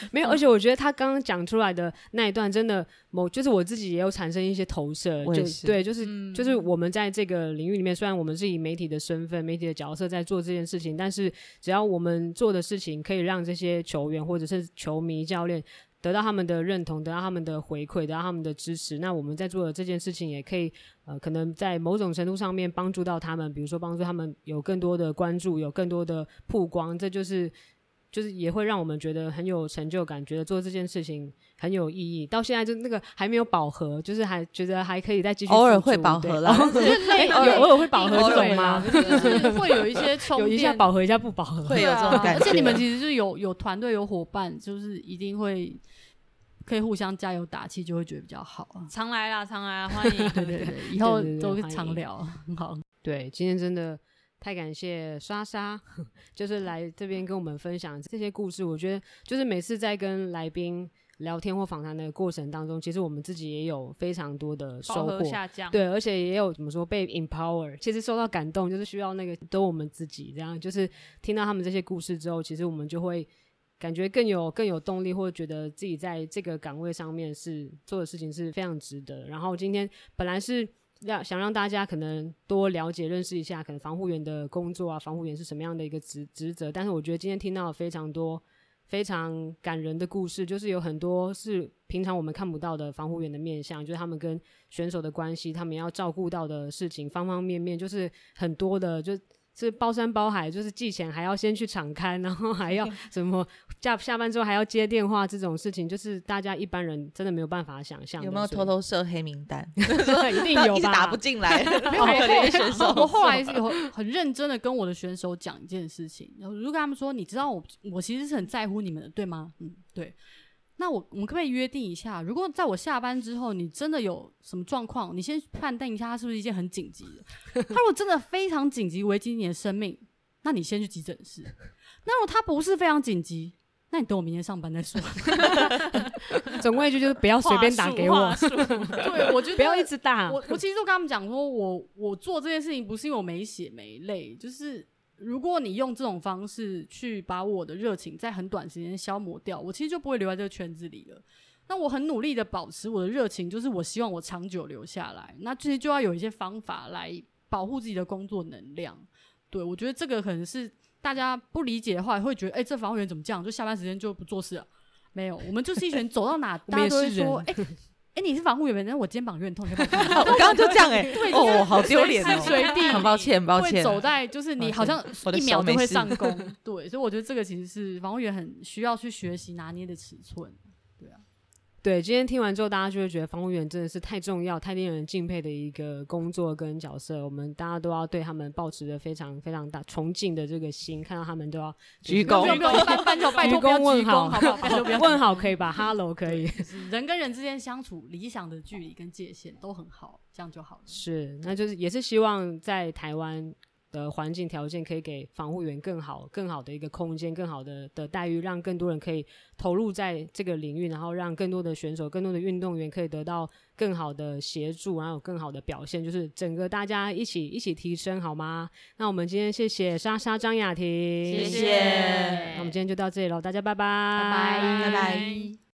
S2: 没有，而且我觉得他刚刚讲出来的那一段，真的某就是我自己也有产生一些投射，就是对，就是、
S5: 嗯
S2: 就是我们在这个领域里面，虽然我们是以媒体的身份、媒体的角色在做这件事情，但是只要我们做的事情可以让这些球员或者是球迷、教练。得到他们的认同，得到他们的回馈，得到他们的支持，那我们在做的这件事情也可以，呃，可能在某种程度上面帮助到他们，比如说帮助他们有更多的关注，有更多的曝光，这就是就是也会让我们觉得很有成就感，觉得做这件事情很有意义。到现在就那个还没有饱和，就是还觉得还可以再继续
S3: 偶尔会饱和啦
S2: 偶尔
S4: 就是
S2: 偶尔会饱和这
S4: 对
S2: 种吗？
S4: 就是会有一些 充
S2: 有一下
S4: 电
S2: 饱和，一下不饱和。
S3: 会有这种感觉。
S4: 而且你们其实是有有团队有伙伴，就是一定会可以互相加油打气，就会觉得比较好啊。
S5: 常来啦，常来啦，欢迎。
S4: 对对对，以后都常聊，很好。
S2: 对，今天真的太感谢莎莎，就是来这边跟我们分享这些故事。我觉得，就是每次在跟来宾聊天或访谈的过程当中，其实我们自己也有非常多的收获。
S5: 下降，
S2: 对，而且也有怎么说被 empower，其实受到感动，就是需要那个都我们自己这样，就是听到他们这些故事之后，其实我们就会感觉更有更有动力，或者觉得自己在这个岗位上面是做的事情是非常值得。然后今天本来是要想让大家可能多了解认识一下，可能防护员的工作啊，防护员是什么样的一个职职责，但是我觉得今天听到了非常多。非常感人的故事，就是有很多是平常我们看不到的防护员的面相，就是他们跟选手的关系，他们要照顾到的事情，方方面面，就是很多的，就是包山包海，就是寄钱还要先去场刊，然后还要 什么下下班之后还要接电话，这种事情，就是大家一般人真的没有办法想象。
S3: 有没有偷偷设黑名单？
S2: 一定有吧？
S3: 一直打不进来，
S4: 没有，
S3: 好可怜的选
S4: 我
S3: 手。
S4: 我后来是有很认真的跟我的选手讲一件事情，然后如果他们说，你知道我我其实是很在乎你们的，对吗？嗯，对。那我我们可不可以约定一下，如果在我下班之后，你真的有什么状况，你先判断一下它是不是一件很紧急的。他如果真的非常紧急，危及你的生命，那你先去急诊室。那如果他不是非常紧急，那你等我明天上班再说。
S2: 总归一句就是不要随便打给我
S4: 对，我觉得
S2: 不要一直打。
S4: 我我其实就跟他们讲说，我我做这件事情不是因为我没血没泪，就是如果你用这种方式去把我的热情在很短时间消磨掉，我其实就不会留在这个圈子里了。那我很努力的保持我的热情，就是我希望我长久留下来。那其实就要有一些方法来保护自己的工作能量。对我觉得这个可能是大家不理解的话，会觉得哎、这防护员怎么这样？就下班时间就不做事了？没有，我们就是一群走到哪，大家都会说，哎、哎、你是防护员，但是我肩膀有点痛，我看
S3: 我刚刚就这样哎，
S4: 对
S3: 哦，好丢脸
S4: 随时随
S3: 哦，
S4: 地
S3: 很抱歉，抱歉，
S4: 会走在就是你好像
S3: 我的
S4: 一秒就会
S3: 事。
S4: 上攻，对，所以我觉得这个其实是防护员很需要去学习拿捏的尺寸。
S2: 对，今天听完之后，大家就会觉得防护员真的是太重要、太令人敬佩的一个工作跟角色。我们大家都要对他们抱持着非常非常大崇敬的这个心，看到他们都要
S3: 鞠躬
S4: 不用，一般班球拜
S2: 鞠
S4: 托不要
S2: 躬问好，
S4: 鞠躬，好不好？
S2: 问好可以吧？Hello 可以。
S4: 人跟人之间相处，理想的距离跟界限都很好，这样就好了。
S2: 是，那就是也是希望在台湾的环境条件可以给防护员更好、更好的一个空间、更好的的待遇，让更多人可以投入在这个领域，然后让更多的选手、更多的运动员可以得到更好的协助，然后有更好的表现，就是整个大家一起一起提升，好吗？那我们今天谢谢莎莎张雅婷，
S3: 谢谢
S2: 那我们今天就到这里喽，大家拜拜，
S4: 拜拜
S3: 拜拜。